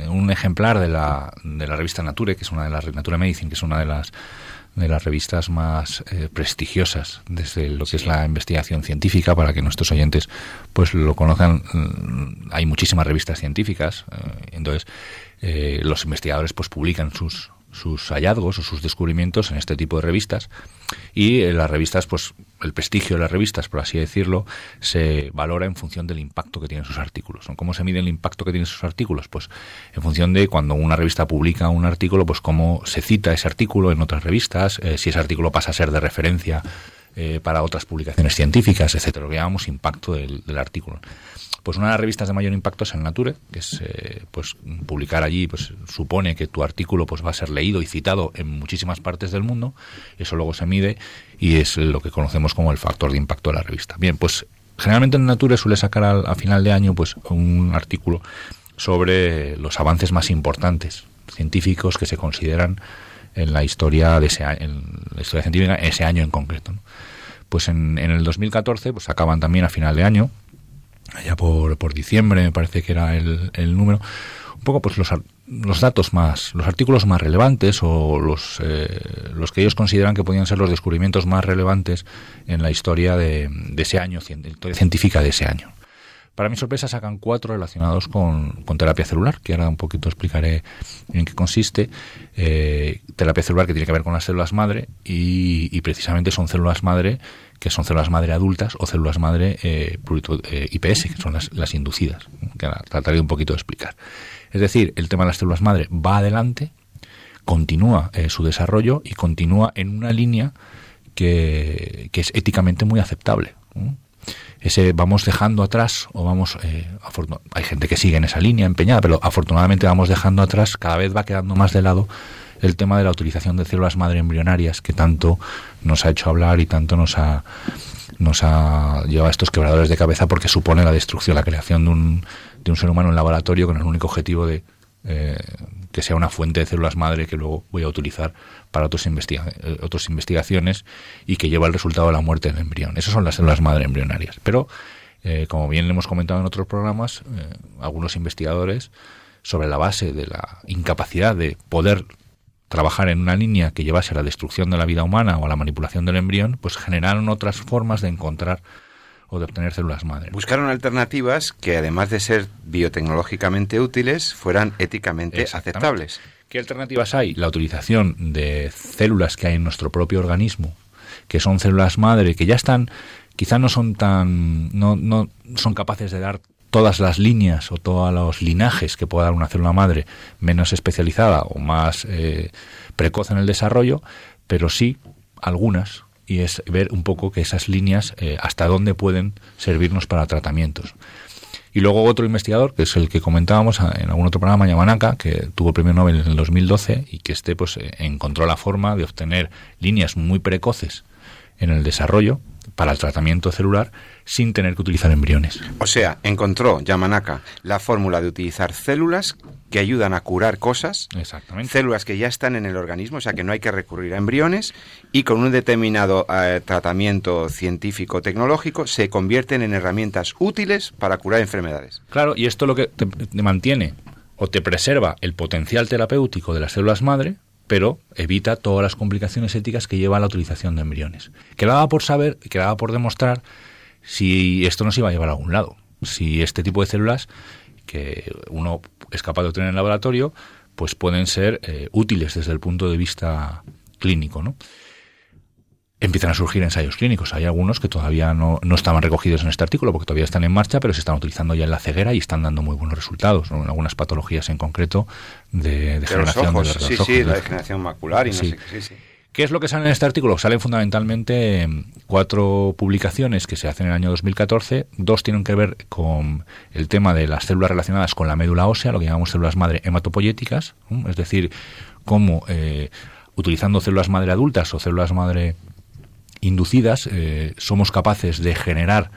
un, ejemplar de la, de la revista Nature, que es una de las Nature Medicine, que es una de las de las revistas más eh, prestigiosas desde lo que es la investigación científica para que nuestros oyentes pues lo conozcan hay muchísimas revistas científicas eh, entonces eh, los investigadores pues publican sus sus hallazgos o sus descubrimientos en este tipo de revistas. Y en las revistas pues el prestigio de las revistas por así decirlo se valora en función del impacto que tienen sus artículos cómo se mide el impacto que tienen sus artículos pues en función de cuando una revista publica un artículo pues cómo se cita ese artículo en otras revistas eh, si ese artículo pasa a ser de referencia eh, para otras publicaciones científicas, etcétera, lo que llamamos impacto del, artículo. Pues una de las revistas de mayor impacto es el Nature, que es eh, pues publicar allí, pues supone que tu artículo pues va a ser leído y citado en muchísimas partes del mundo, eso luego se mide y es lo que conocemos como el factor de impacto de la revista. Bien, pues generalmente el Nature suele sacar al, a final de año pues un artículo sobre los avances más importantes científicos que se consideran en la historia de ese en la historia científica ese año en concreto. Pues en, en, el 2014 pues acaban también a final de año, allá por, por diciembre me parece que era el, el número, un poco pues los, los datos más, los artículos más relevantes o los, eh, los que ellos consideran que podían ser los descubrimientos más relevantes en la historia de, de ese año, historia científica de ese año. Para mi sorpresa sacan cuatro relacionados con, terapia celular, que ahora un poquito explicaré en qué consiste. Eh, terapia celular que tiene que ver con las células madre y, precisamente son células madre que son células madre adultas o células madre eh, eh IPS, que son las, inducidas, que trataré un poquito de explicar. Es decir, el tema de las células madre va adelante, continúa eh, su desarrollo y continúa en una línea que, que es éticamente muy aceptable ese vamos dejando atrás o vamos eh, hay gente que sigue en esa línea empeñada pero afortunadamente vamos dejando atrás cada vez va quedando más de lado el tema de la utilización de células madre embrionarias que tanto nos ha hecho hablar y tanto nos ha nos ha llevado a estos quebradores de cabeza porque supone la destrucción la creación de un, de un ser humano en laboratorio con el único objetivo de eh, que sea una fuente de células madre que luego voy a utilizar para otros eh, otras investigaciones y que lleva el resultado de la muerte del embrión. Esas son las células madre embrionarias. Pero, eh, como bien hemos comentado en otros programas, algunos investigadores, sobre la base de la incapacidad de poder trabajar en una línea que llevase a la destrucción de la vida humana o a la manipulación del embrión, pues generaron otras formas de encontrar o de obtener células madre. Buscaron alternativas que, además de ser biotecnológicamente útiles, fueran éticamente aceptables. ¿Qué alternativas hay? La utilización de células que hay en nuestro propio organismo, que son células madre, que ya están, quizá no son tan, no, no son capaces de dar todas las líneas o todos los linajes que pueda dar una célula madre menos especializada o más eh, precoz en el desarrollo, pero sí algunas y es ver un poco que esas líneas eh, hasta dónde pueden servirnos para tratamientos. Y luego otro investigador, que es el que comentábamos en algún otro programa, Yamanaka, que tuvo el premio Nobel en el 2012 y que este pues eh, encontró la forma de obtener líneas muy precoces en el desarrollo para el tratamiento celular sin tener que utilizar embriones. O sea, encontró Yamanaka la fórmula de utilizar células que ayudan a curar cosas, Exactamente. células que ya están en el organismo, o sea que no hay que recurrir a embriones, y con un determinado eh, tratamiento científico tecnológico se convierten en herramientas útiles para curar enfermedades. Claro, y esto lo que te, mantiene o te preserva el potencial terapéutico de las células madre, pero evita todas las complicaciones éticas que lleva la utilización de embriones. Quedaba por saber, quedaba por demostrar si esto nos iba a llevar a algún lado, si este tipo de células que uno es capaz de obtener en el laboratorio, pues pueden ser eh, útiles desde el punto de vista clínico, ¿no? Empiezan a surgir ensayos clínicos. Hay algunos que todavía no, no, estaban recogidos en este artículo porque todavía están en marcha, pero se están utilizando ya en la ceguera y están dando muy buenos resultados, en algunas patologías en concreto de degeneración de, los sí, sí, la degeneración macular y no sé qué. Sí, sí. ¿Qué es lo que sale en este artículo? Salen fundamentalmente cuatro publicaciones que se hacen en el año 2014. Dos tienen que ver con el tema de las células relacionadas con la médula ósea, lo que llamamos células madre hematopoyéticas, es decir, cómo eh, utilizando células madre adultas o células madre inducidas eh, somos capaces de generar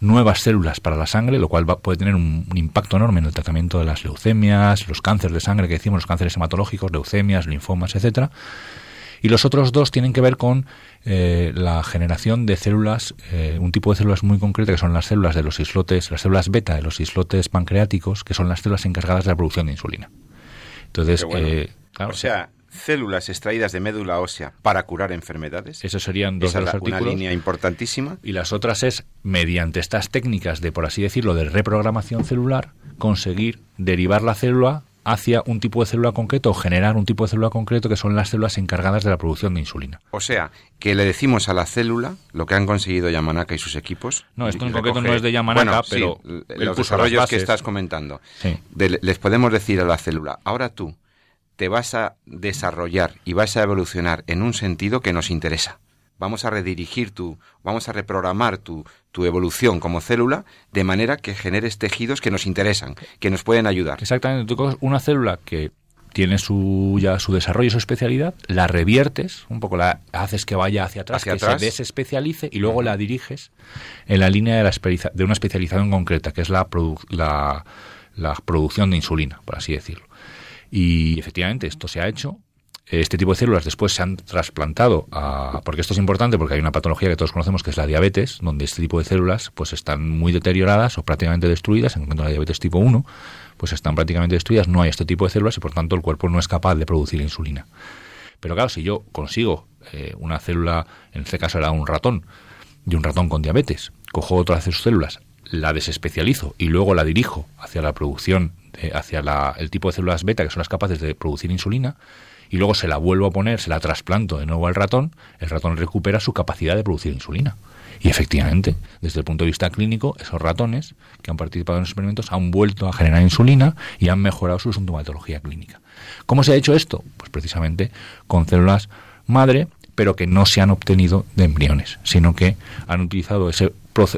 nuevas células para la sangre, lo cual puede tener un, impacto enorme en el tratamiento de las leucemias, los cánceres de sangre que decimos, los cánceres hematológicos, leucemias, linfomas, etcétera. Y los otros dos tienen que ver con eh, la generación de células, eh, un tipo de células muy concreto que son las células de los islotes, las células beta de los islotes pancreáticos, que son las células encargadas de la producción de insulina. Entonces, eh, o sea, células extraídas de médula ósea para curar enfermedades. Eso serían dos de los artículos. Una línea importantísima. Y las otras es, mediante estas técnicas de, por así decirlo, de reprogramación celular, conseguir derivar la célula hacia un tipo de célula concreto o generar un tipo de célula concreto que son las células encargadas de la producción de insulina. O sea, que le decimos a la célula lo que han conseguido Yamanaka y sus equipos. No, esto en concreto no es de Yamanaka, pero los desarrollos que estás comentando. les podemos decir a la célula, ahora tú te vas a desarrollar y vas a evolucionar en un sentido que nos interesa vamos a redirigir tu, vamos a reprogramar tu, tu evolución como célula de manera que generes tejidos que nos interesan, que nos pueden ayudar. Exactamente, tú una célula que tiene su ya su desarrollo, su especialidad, la reviertes, un poco la haces que vaya hacia atrás, que se desespecialice y luego la diriges en la línea de, la de una especialización concreta, que es la, la, la producción de insulina, por así decirlo. Y efectivamente esto se ha hecho. Este tipo de células después se han trasplantado a, porque esto es importante porque hay una patología que todos conocemos que es la diabetes, donde este tipo de células pues están muy deterioradas o prácticamente destruidas, en concreto la diabetes tipo 1, pues están prácticamente destruidas, no hay este tipo de células y por tanto el cuerpo no es capaz de producir insulina. Pero claro, si yo consigo eh, una célula, en este caso era un ratón, de un ratón con diabetes, cojo otra de sus células, la desespecializo y luego la dirijo hacia la producción, hacia el tipo de células beta que son las capaces de producir insulina, y luego se la vuelvo a poner, se la trasplanto de nuevo al ratón, el ratón recupera su capacidad de producir insulina. Y efectivamente, desde el punto de vista clínico, esos ratones que han participado en los experimentos han vuelto a generar insulina y han mejorado su sintomatología clínica. ¿Cómo se ha hecho esto? Pues precisamente con células madre, pero que no se han obtenido de embriones, sino que han utilizado ese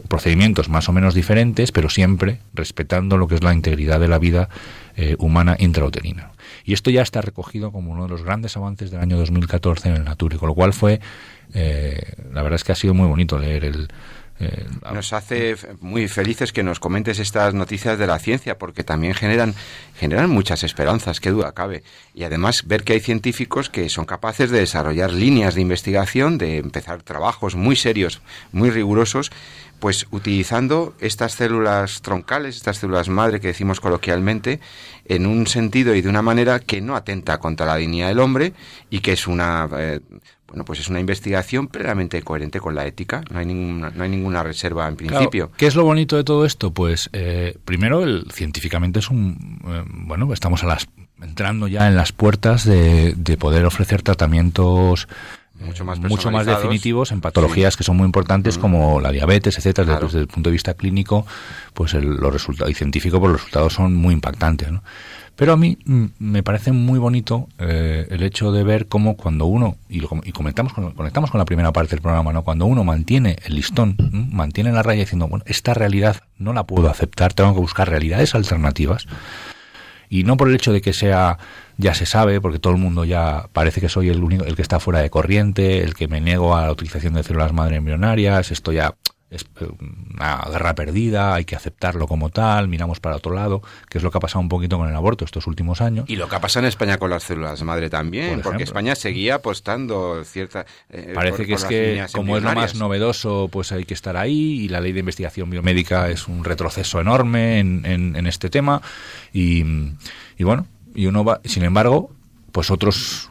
procedimientos más o menos diferentes, pero siempre respetando lo que es la integridad de la vida eh, humana intrauterina. Y esto ya está recogido como uno de los grandes avances del año 2014 en el Nature, con lo cual fue, eh, la verdad es que ha sido muy bonito leer el, eh, nos hace muy felices que nos comentes estas noticias de la ciencia, porque también generan, generan muchas esperanzas, qué duda cabe. Y además ver que hay científicos que son capaces de desarrollar líneas de investigación, de empezar trabajos muy serios, muy rigurosos, pues utilizando estas células troncales, estas células madre que decimos coloquialmente, en un sentido y de una manera que no atenta contra la dignidad del hombre y que es una eh, bueno, pues es una investigación plenamente coherente con la ética. No hay ninguna, no hay ninguna reserva en principio. ¿Qué es lo bonito de todo esto? Pues eh, primero, el, científicamente es un eh, bueno, estamos a las entrando ya en las puertas de, de poder ofrecer tratamientos mucho más, mucho más definitivos en patologías que son muy importantes mm. como la diabetes, etcétera. Desde el punto de vista clínico, pues los resultados y científico, pues los resultados son muy impactantes. ¿no? Pero a mí mm, me parece muy bonito eh, el hecho de ver cómo cuando uno, y, lo, y conectamos, con, conectamos con la primera parte del programa, ¿no? cuando uno mantiene el listón, mantiene la raya diciendo, bueno, esta realidad no la puedo aceptar, tengo que buscar realidades alternativas. Y no por el hecho de que sea ya se sabe, porque todo el mundo ya parece que soy el único, el que está fuera de corriente, el que me niego a la utilización de células madre embrionarias, esto ya es eh, una guerra perdida, hay que aceptarlo como tal, miramos para otro lado, que es lo que ha pasado un poquito con el aborto estos últimos años. Y lo que ha pasado en España con las células madre también, porque España seguía apostando cierta... Eh, Parece que es que como es lo más novedoso, pues hay que estar ahí y la ley de investigación biomédica es un retroceso enorme en, en, este tema y, y bueno, y uno va, sin embargo, pues otros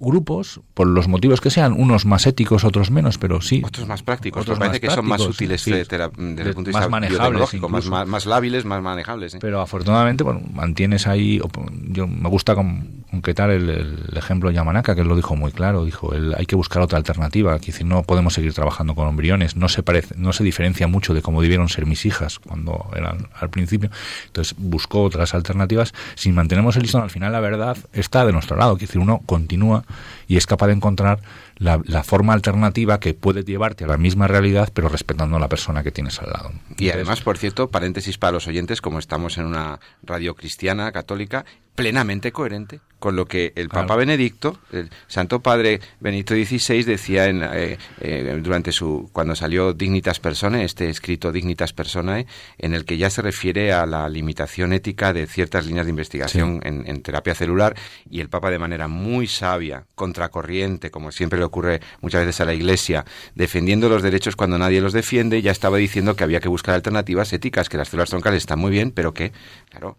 grupos, por los motivos que sean, unos más éticos, otros menos, pero sí. Otros más prácticos, otros parece que son más útiles desde el punto de vista más manejables, más, más, lábiles, más manejables. Pero afortunadamente, bueno, mantienes ahí, yo me gusta concretar el, ejemplo de Yamanaka, que él lo dijo muy claro, dijo, él, hay que buscar otra alternativa, que no podemos seguir trabajando con embriones, no se parece, no se diferencia mucho de cómo debieron ser mis hijas cuando eran al principio, entonces buscó otras alternativas, si mantenemos el listón, al final la verdad está de nuestro lado, que decir, uno continúa y es capaz de encontrar la, forma alternativa que puede llevarte a la misma realidad, pero respetando a la persona que tienes al lado. y además, por cierto, paréntesis para los oyentes, como estamos en una radio cristiana, católica, plenamente coherente con lo que el Papa Benedicto, el Santo Padre Benedicto XVI decía en, eh, eh, durante su cuando salió Dignitas Personae, este escrito Dignitas Personae, en el que ya se refiere a la limitación ética de ciertas líneas de investigación en, terapia celular y el Papa de manera muy sabia, contracorriente, como siempre le ocurre muchas veces a la Iglesia, defendiendo los derechos cuando nadie los defiende, ya estaba diciendo que había que buscar alternativas éticas, que las células troncales están muy bien, pero que, claro,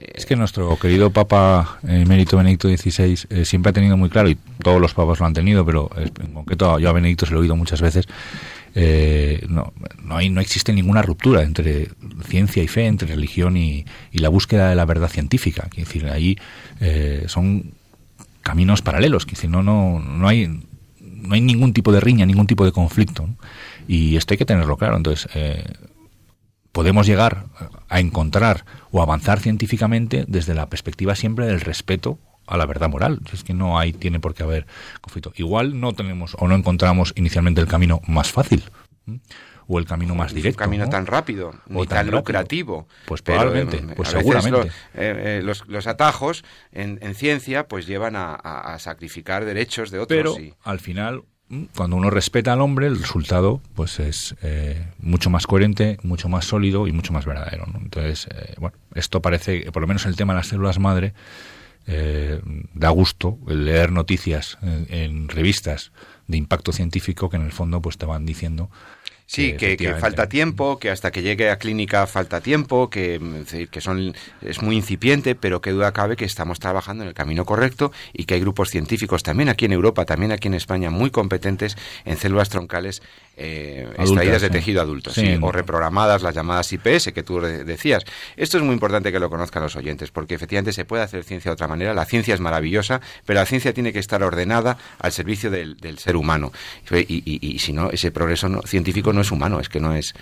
es que nuestro querido Papa Emérito Benedicto XVI eh, siempre ha tenido muy claro, y todos los papas lo han tenido, pero en concreto yo a Benedicto se lo he oído muchas veces, eh, no, no, hay, no existe ninguna ruptura entre ciencia y fe, entre religión y, la búsqueda de la verdad científica. Es ahí eh, son caminos paralelos, es decir, no, no, no, hay, no hay ningún tipo de riña, ningún tipo de conflicto. Y esto hay que tenerlo claro. Entonces, podemos llegar a encontrar o avanzar científicamente desde la perspectiva siempre del respeto a la verdad moral. Es que no hay, tiene por qué haber conflicto. Igual no tenemos o no encontramos inicialmente el camino más fácil o el camino más directo. Un camino tan rápido, ni tan, lucrativo. Pues probablemente, eh, pues seguramente. Eh, eh, los, atajos en, ciencia pues llevan a, sacrificar derechos de otros. Pero al final cuando uno respeta al hombre, el resultado pues es eh, mucho más coherente, mucho más sólido y mucho más verdadero. Entonces, eh, bueno, esto parece, por lo menos el tema de las células madre, eh, da gusto leer noticias en, revistas de impacto científico que en el fondo pues te van diciendo Sí, que, falta tiempo, que hasta que llegue a clínica falta tiempo, que, que son, es muy incipiente, pero que duda cabe que estamos trabajando en el camino correcto y que hay grupos científicos también aquí en Europa, también aquí en España, muy competentes en células troncales eh, extraídas de tejido adulto, o reprogramadas, las llamadas IPS que tú decías. Esto es muy importante que lo conozcan los oyentes, porque efectivamente se puede hacer ciencia de otra manera. La ciencia es maravillosa, pero la ciencia tiene que estar ordenada al servicio del, ser humano. Y, si no, ese progreso científico no es humano, es que no es...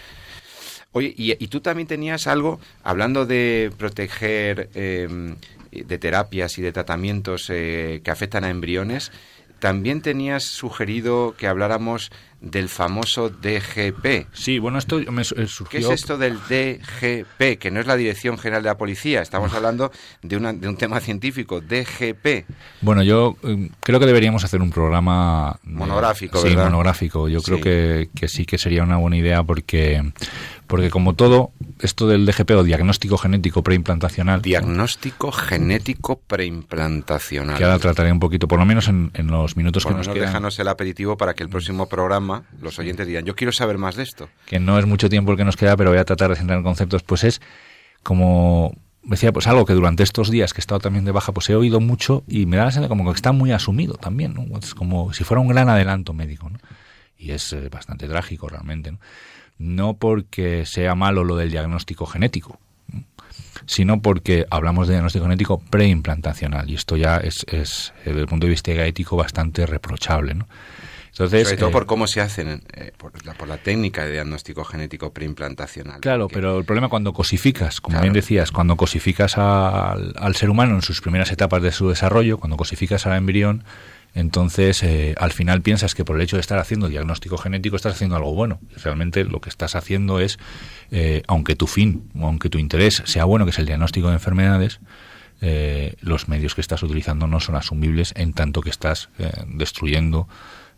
Oye, y, tú también tenías algo, hablando de proteger, em, de terapias y de tratamientos eh, que afectan a embriones, también tenías sugerido que habláramos del famoso DGP. Sí, bueno, esto me surgió... ¿Qué es esto del DGP? Que no es la Dirección General de la Policía, estamos hablando de, una, de un tema científico, DGP. Bueno, yo eh, creo que deberíamos hacer un programa... Monográfico, Sí, monográfico. Yo creo que, que sí que sería una buena idea porque porque como todo, esto del DGP o diagnóstico genético preimplantacional... Diagnóstico genético preimplantacional. Que ahora trataré un poquito, por lo menos en, los minutos que nos quedan. déjanos el aperitivo para que el próximo programa los oyentes digan, yo quiero saber más de esto. Que no es mucho tiempo el que nos queda, pero voy a tratar de centrar en conceptos. Pues es como decía, pues algo que durante estos días que he estado también de baja, pues he oído mucho y me da la sensación como que está muy asumido también, ¿no? Es como si fuera un gran adelanto médico, ¿no? Y es eh, bastante trágico realmente, ¿no? No porque sea malo lo del diagnóstico genético, sino porque hablamos de diagnóstico genético preimplantacional y esto ya es, es desde el punto de vista ético bastante reprochable. ¿no? Entonces, Sobre todo por eh, cómo se hacen, eh, por, la, técnica de diagnóstico genético preimplantacional. Claro, pero el problema cuando cosificas, como bien decías, cuando cosificas al, al, ser humano en sus primeras etapas de su desarrollo, cuando cosificas al embrión, entonces, eh, al final piensas que por el hecho de estar haciendo diagnóstico genético estás haciendo algo bueno. Realmente lo que estás haciendo es, eh, aunque tu fin, aunque tu interés sea bueno, que es el diagnóstico de enfermedades, eh, los medios que estás utilizando no son asumibles en tanto que estás destruyendo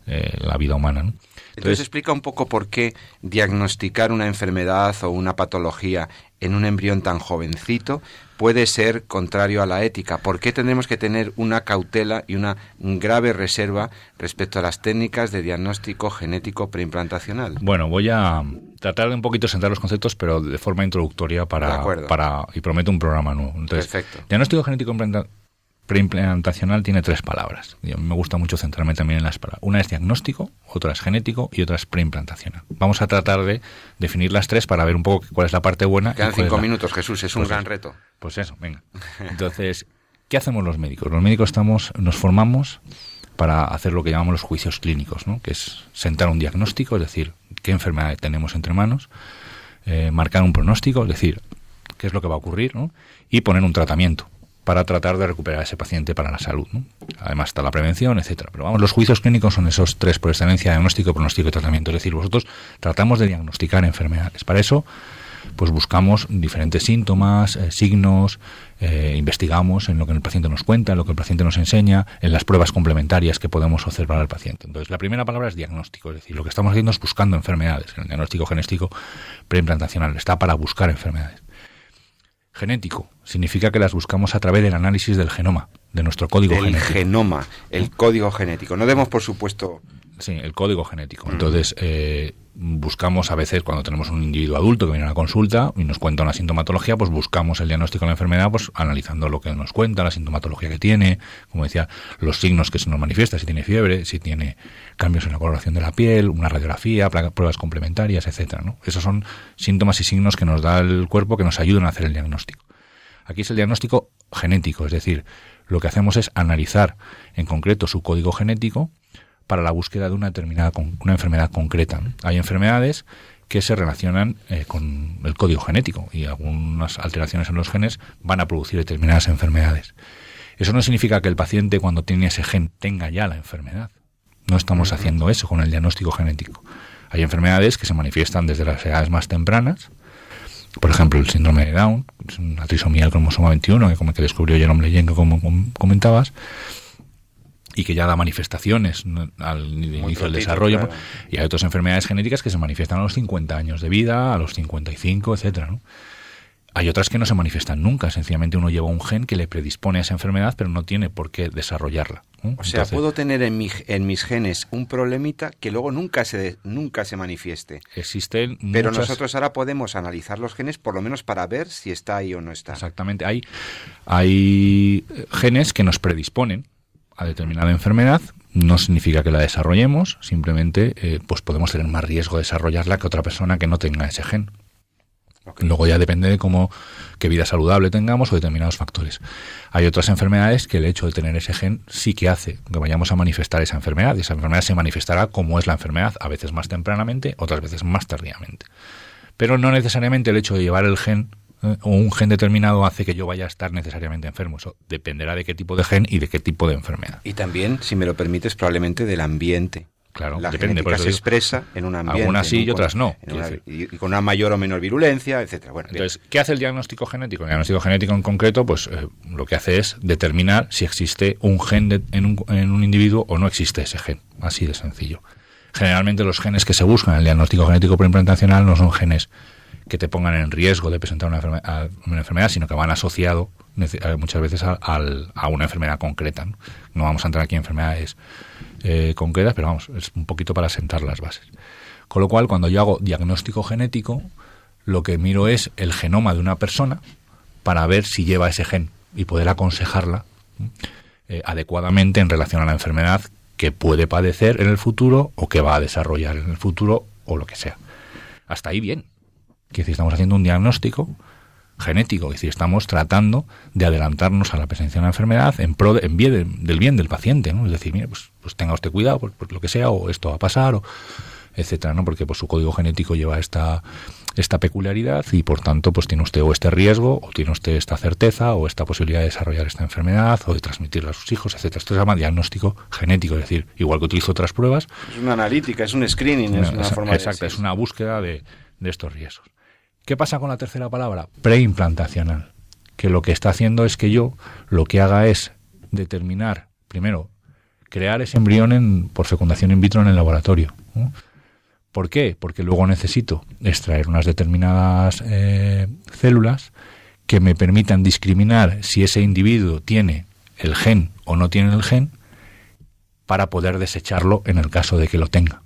la vida humana. Entonces explica un poco por qué diagnosticar una enfermedad o una patología en un embrión tan jovencito puede ser contrario a la ética. ¿Por qué tenemos que tener una cautela y una grave reserva respecto a las técnicas de diagnóstico genético preimplantacional? Bueno, voy a tratar de un poquito sentar los conceptos, pero de forma introductoria para, para y prometo un programa nuevo. Perfecto. Diagnóstico genético preimplantacional tiene tres palabras. Y a mí me gusta mucho centrarme también en las palabras. Una es diagnóstico, otra es genético y otra es preimplantacional. Vamos a tratar de definir las tres para ver un poco cuál es la parte buena. Quedan cinco minutos, Jesús, es un pues gran reto. Pues eso, venga. Entonces, ¿Qué hacemos los médicos? Los médicos estamos, nos formamos para hacer lo que llamamos los juicios clínicos, ¿no? que es sentar un diagnóstico, es decir, qué enfermedad tenemos entre manos, eh, marcar un pronóstico, es decir, qué es lo que va a ocurrir, ¿no? y poner un tratamiento para tratar de recuperar a ese paciente para la salud. Además está la prevención, etcétera. Pero vamos, los juicios clínicos son esos tres por excelencia, diagnóstico, pronóstico y tratamiento. Es decir, vosotros tratamos de diagnosticar enfermedades. Para eso pues buscamos diferentes síntomas, eh, signos, eh, investigamos en lo que el paciente nos cuenta, en lo que el paciente nos enseña, en las pruebas complementarias que podemos observar al paciente. Entonces, la primera palabra es diagnóstico, es decir, lo que estamos haciendo es buscando enfermedades. El diagnóstico genético preimplantacional está para buscar enfermedades. Genético significa que las buscamos a través del análisis del genoma, de nuestro código el genético. genoma, el código genético. No demos, por supuesto, Sí, el código genético. Entonces, eh, buscamos a veces, cuando tenemos un individuo adulto que viene a la consulta y nos cuenta una sintomatología, pues buscamos el diagnóstico de la enfermedad, pues analizando lo que nos cuenta, la sintomatología que tiene, como decía, los signos que se nos manifiesta, si tiene fiebre, si tiene cambios en la coloración de la piel, una radiografía, pruebas complementarias, etcétera. ¿no? Esos son síntomas y signos que nos da el cuerpo que nos ayudan a hacer el diagnóstico. Aquí es el diagnóstico genético, es decir, lo que hacemos es analizar en concreto su código genético para la búsqueda de una determinada una enfermedad concreta. Hay enfermedades que se relacionan eh, con el código genético y algunas alteraciones en los genes van a producir determinadas enfermedades. Eso no significa que el paciente cuando tiene ese gen tenga ya la enfermedad. No estamos haciendo eso con el diagnóstico genético. Hay enfermedades que se manifiestan desde las edades más tempranas, por ejemplo, el síndrome de Down, es una trisomía del cromosoma 21, que como que descubrió Jerome Leyen, como comentabas, y que ya da manifestaciones al inicio del desarrollo. Y hay otras enfermedades genéticas que se manifiestan a los 50 años de vida, a los 55, etcétera, ¿no? Hay otras que no se manifiestan nunca, sencillamente uno lleva un gen que le predispone a esa enfermedad, pero no tiene por qué desarrollarla. O sea, puedo tener en, mi, en mis genes un problemita que luego nunca se, nunca se manifieste. Existen Pero nosotros ahora podemos analizar los genes por lo menos para ver si está ahí o no está. Exactamente. Hay, hay genes que nos predisponen a determinada enfermedad no significa que la desarrollemos, simplemente eh, pues podemos tener más riesgo de desarrollarla que otra persona que no tenga ese gen. Luego ya depende de cómo qué vida saludable tengamos o determinados factores. Hay otras enfermedades que el hecho de tener ese gen sí que hace que vayamos a manifestar esa enfermedad y esa enfermedad se manifestará como es la enfermedad, a veces más tempranamente, otras veces más tardíamente. Pero no necesariamente el hecho de llevar el gen ¿eh? o un gen determinado hace que yo vaya a estar necesariamente enfermo. Eso dependerá de qué tipo de gen y de qué tipo de enfermedad. Y también, si me lo permites, probablemente del ambiente. Claro, la depende. Genética se expresa en un ambiente. Algunas sí y otras no. y, con una mayor o menor virulencia, etcétera. Bueno, Entonces, ¿qué hace el diagnóstico genético? El diagnóstico genético en concreto, pues eh, lo que hace es determinar si existe un gen en, un, en un individuo o no existe ese gen. Así de sencillo. Generalmente los genes que se buscan en el diagnóstico genético preimplantacional no son genes que te pongan en riesgo de presentar una, enfermedad, sino que van asociado eh, muchas veces a, una enfermedad concreta. ¿no? vamos a entrar aquí en enfermedades eh, concretas, pero vamos, es un poquito para sentar las bases. Con lo cual, cuando yo hago diagnóstico genético, lo que miro es el genoma de una persona para ver si lleva ese gen y poder aconsejarla eh, adecuadamente en relación a la enfermedad que puede padecer en el futuro o que va a desarrollar en el futuro o lo que sea. Hasta ahí bien que si estamos haciendo un diagnóstico genético, es decir, estamos tratando de adelantarnos a la presencia de una enfermedad en pro en bien del bien del paciente, ¿no? Es decir, mire, pues, pues tenga usted cuidado por, lo que sea, o esto va a pasar, o etcétera, ¿no? Porque pues su código genético lleva esta esta peculiaridad y por tanto pues tiene usted o este riesgo o tiene usted esta certeza o esta posibilidad de desarrollar esta enfermedad o de transmitirla a sus hijos, etcétera. Esto se llama diagnóstico genético, es decir, igual que utilizo otras pruebas. Es una analítica, es un screening, es una forma exacto, es una búsqueda de, de estos riesgos. ¿Qué pasa con la tercera palabra? Preimplantacional. Que lo que está haciendo es que yo lo que haga es determinar, primero, crear ese embrión por fecundación in vitro en el laboratorio. ¿Por qué? Porque luego necesito extraer unas determinadas eh, células que me permitan discriminar si ese individuo tiene el gen o no tiene el gen para poder desecharlo en el caso de que lo tenga.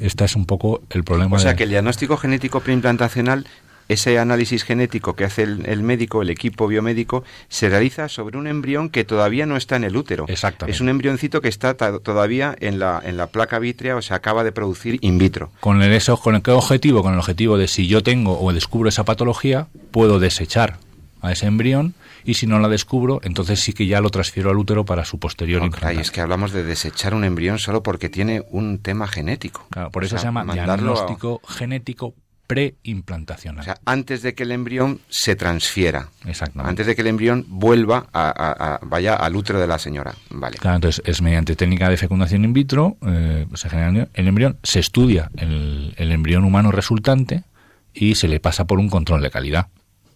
Este es un poco el problema. O sea que el diagnóstico genético preimplantacional, ese análisis genético que hace el, médico, el equipo biomédico, se realiza sobre un embrión que todavía no está en el útero. Exactamente. Es un embrioncito que está todavía en la, en la placa vítrea o se acaba de producir in vitro. ¿Con, el, eso, ¿Con qué objetivo? Con el objetivo de si yo tengo o descubro esa patología, puedo desechar a ese embrión y si no la descubro, entonces sí que ya lo transfiero al útero para su posterior implantación. es que hablamos de desechar un embrión solo porque tiene un tema genético. Claro, por eso se llama diagnóstico genético preimplantacional. O sea, antes de que el embrión se transfiera. Exactamente. Antes de que el embrión vuelva a, vaya al útero de la señora. Vale. Claro, entonces es mediante técnica de fecundación in vitro, eh, se genera el embrión, se estudia el, embrión humano resultante y se le pasa por un control de calidad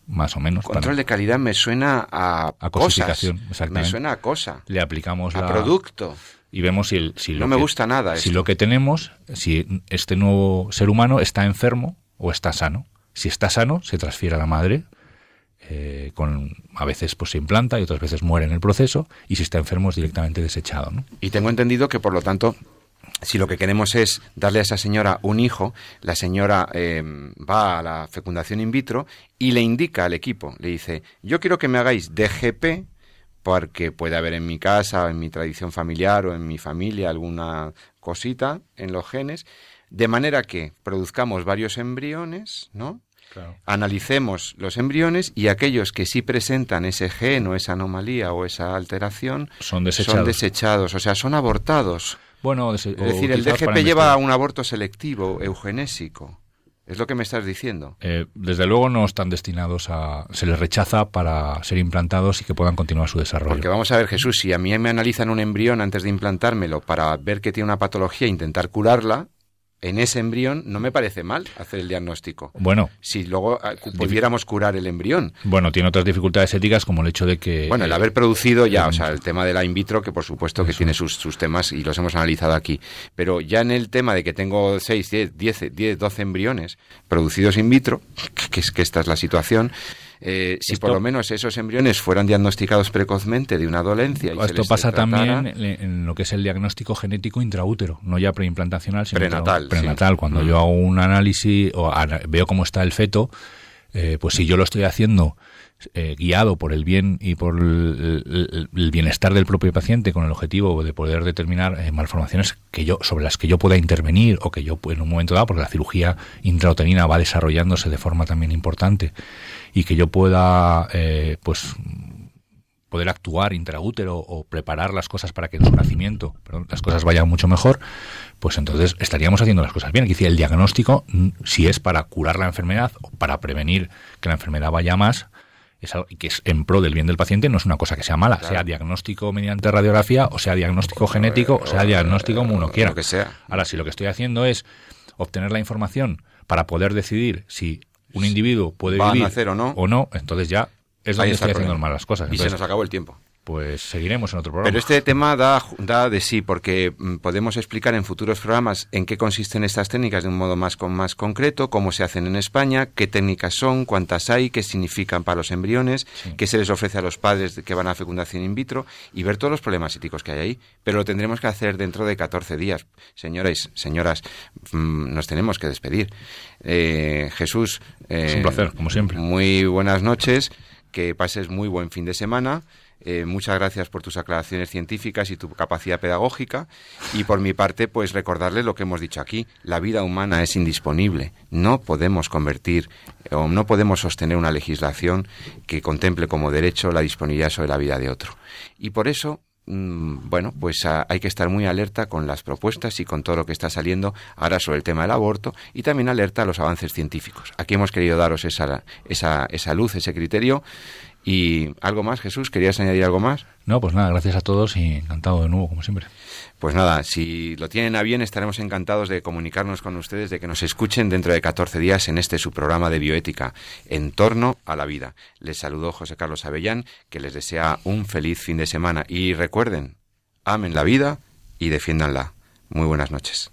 más o menos. Control de calidad me suena a, a cosificación, Me suena a cosa. Le aplicamos a producto. Y vemos si, el, si no me gusta nada. Si lo que tenemos, si este nuevo ser humano está enfermo o está sano. Si está sano, se transfiere a la madre, eh, con, a veces pues, se implanta y otras veces muere en el proceso, y si está enfermo es directamente desechado. ¿no? Y tengo entendido que, por lo tanto, si lo que queremos es darle a esa señora un hijo, la señora eh, va a la fecundación in vitro y le indica al equipo, le dice, yo quiero que me hagáis DGP porque puede haber en mi casa, en mi tradición familiar o en mi familia alguna cosita en los genes, de manera que produzcamos varios embriones, ¿no? Analicemos los embriones y aquellos que sí presentan ese gen o esa anomalía o esa alteración son desechados, desechados o sea, son abortados. Bueno, es decir, el DGP lleva a un aborto selectivo, eugenésico. Es lo que me estás diciendo. Eh, desde luego no están destinados a... Se les rechaza para ser implantados y que puedan continuar su desarrollo. Porque vamos a ver, Jesús, si a mí me analizan un embrión antes de implantármelo para ver que tiene una patología e intentar curarla, en ese embrión no me parece mal hacer el diagnóstico. Bueno. Si luego ah, pudiéramos curar el embrión. Bueno, tiene otras dificultades éticas como el hecho de que... Bueno, el haber producido ya, o sea, el tema de la in vitro, que por supuesto que tiene sus, sus, temas y los hemos analizado aquí. Pero ya en el tema de que tengo 6, 10, 10, 10 12 embriones producidos in vitro, que es que esta es la situación, eh, si por lo menos esos embriones fueran diagnosticados precozmente de una dolencia. esto pasa también en lo que es el diagnóstico genético intraútero, no ya preimplantacional, sino prenatal. prenatal. Cuando mm. yo hago un análisis o veo cómo está el feto, eh, pues si yo lo estoy haciendo eh, guiado por el bien y por el, bienestar del propio paciente con el objetivo de poder determinar malformaciones que yo sobre las que yo pueda intervenir o que yo en un momento dado porque la cirugía intrauterina va desarrollándose de forma también importante y que yo pueda, eh, pues, poder actuar intraútero o preparar las cosas para que en su nacimiento las cosas vayan mucho mejor, pues entonces estaríamos haciendo las cosas bien. Aquí el diagnóstico, mm, si es para curar la enfermedad o para prevenir que la enfermedad vaya más, es algo que es en pro del bien del paciente, no es una cosa que sea mala, sea diagnóstico mediante radiografía, o sea diagnóstico genético, o sea diagnóstico como uno quiera. que sea. Ahora, si lo que estoy haciendo es obtener la información para poder decidir si un individuo puede vivir o no, o no, entonces ya es donde estoy haciendo mal las cosas. y se nos acabó el tiempo pues seguiremos en otro programa. Pero este tema da, da de sí, porque mm, podemos explicar en futuros programas en qué consisten estas técnicas de un modo más, con, más concreto, cómo se hacen en España, qué técnicas son, cuántas hay, qué significan para los embriones, qué se les ofrece a los padres que van a fecundación in vitro y ver todos los problemas éticos que hay ahí. Pero lo tendremos que hacer dentro de 14 días. Señores, señoras, mm, nos tenemos que despedir. Eh, Jesús. es un eh, placer, como siempre. Muy buenas noches, que pases muy buen fin de semana eh, muchas gracias por tus aclaraciones científicas y tu capacidad pedagógica. Y por mi parte, pues recordarle lo que hemos dicho aquí. La vida humana es indisponible. No podemos convertir o no podemos sostener una legislación que contemple como derecho la disponibilidad sobre la vida de otro. Y por eso mm, bueno, pues ah, hay que estar muy alerta con las propuestas y con todo lo que está saliendo ahora sobre el tema del aborto y también alerta a los avances científicos. Aquí hemos querido daros esa, esa, esa luz, ese criterio ¿Y algo más, Jesús? ¿Querías añadir algo más? No, pues nada, gracias a todos y encantado de nuevo, como siempre. Pues nada, si lo tienen a bien, estaremos encantados de comunicarnos con ustedes, de que nos escuchen dentro de 14 días en este su programa de bioética, En torno a la vida. Les saludó José Carlos Avellán, que les desea un feliz fin de semana. Y recuerden, amen la vida y defiéndanla. Muy buenas noches.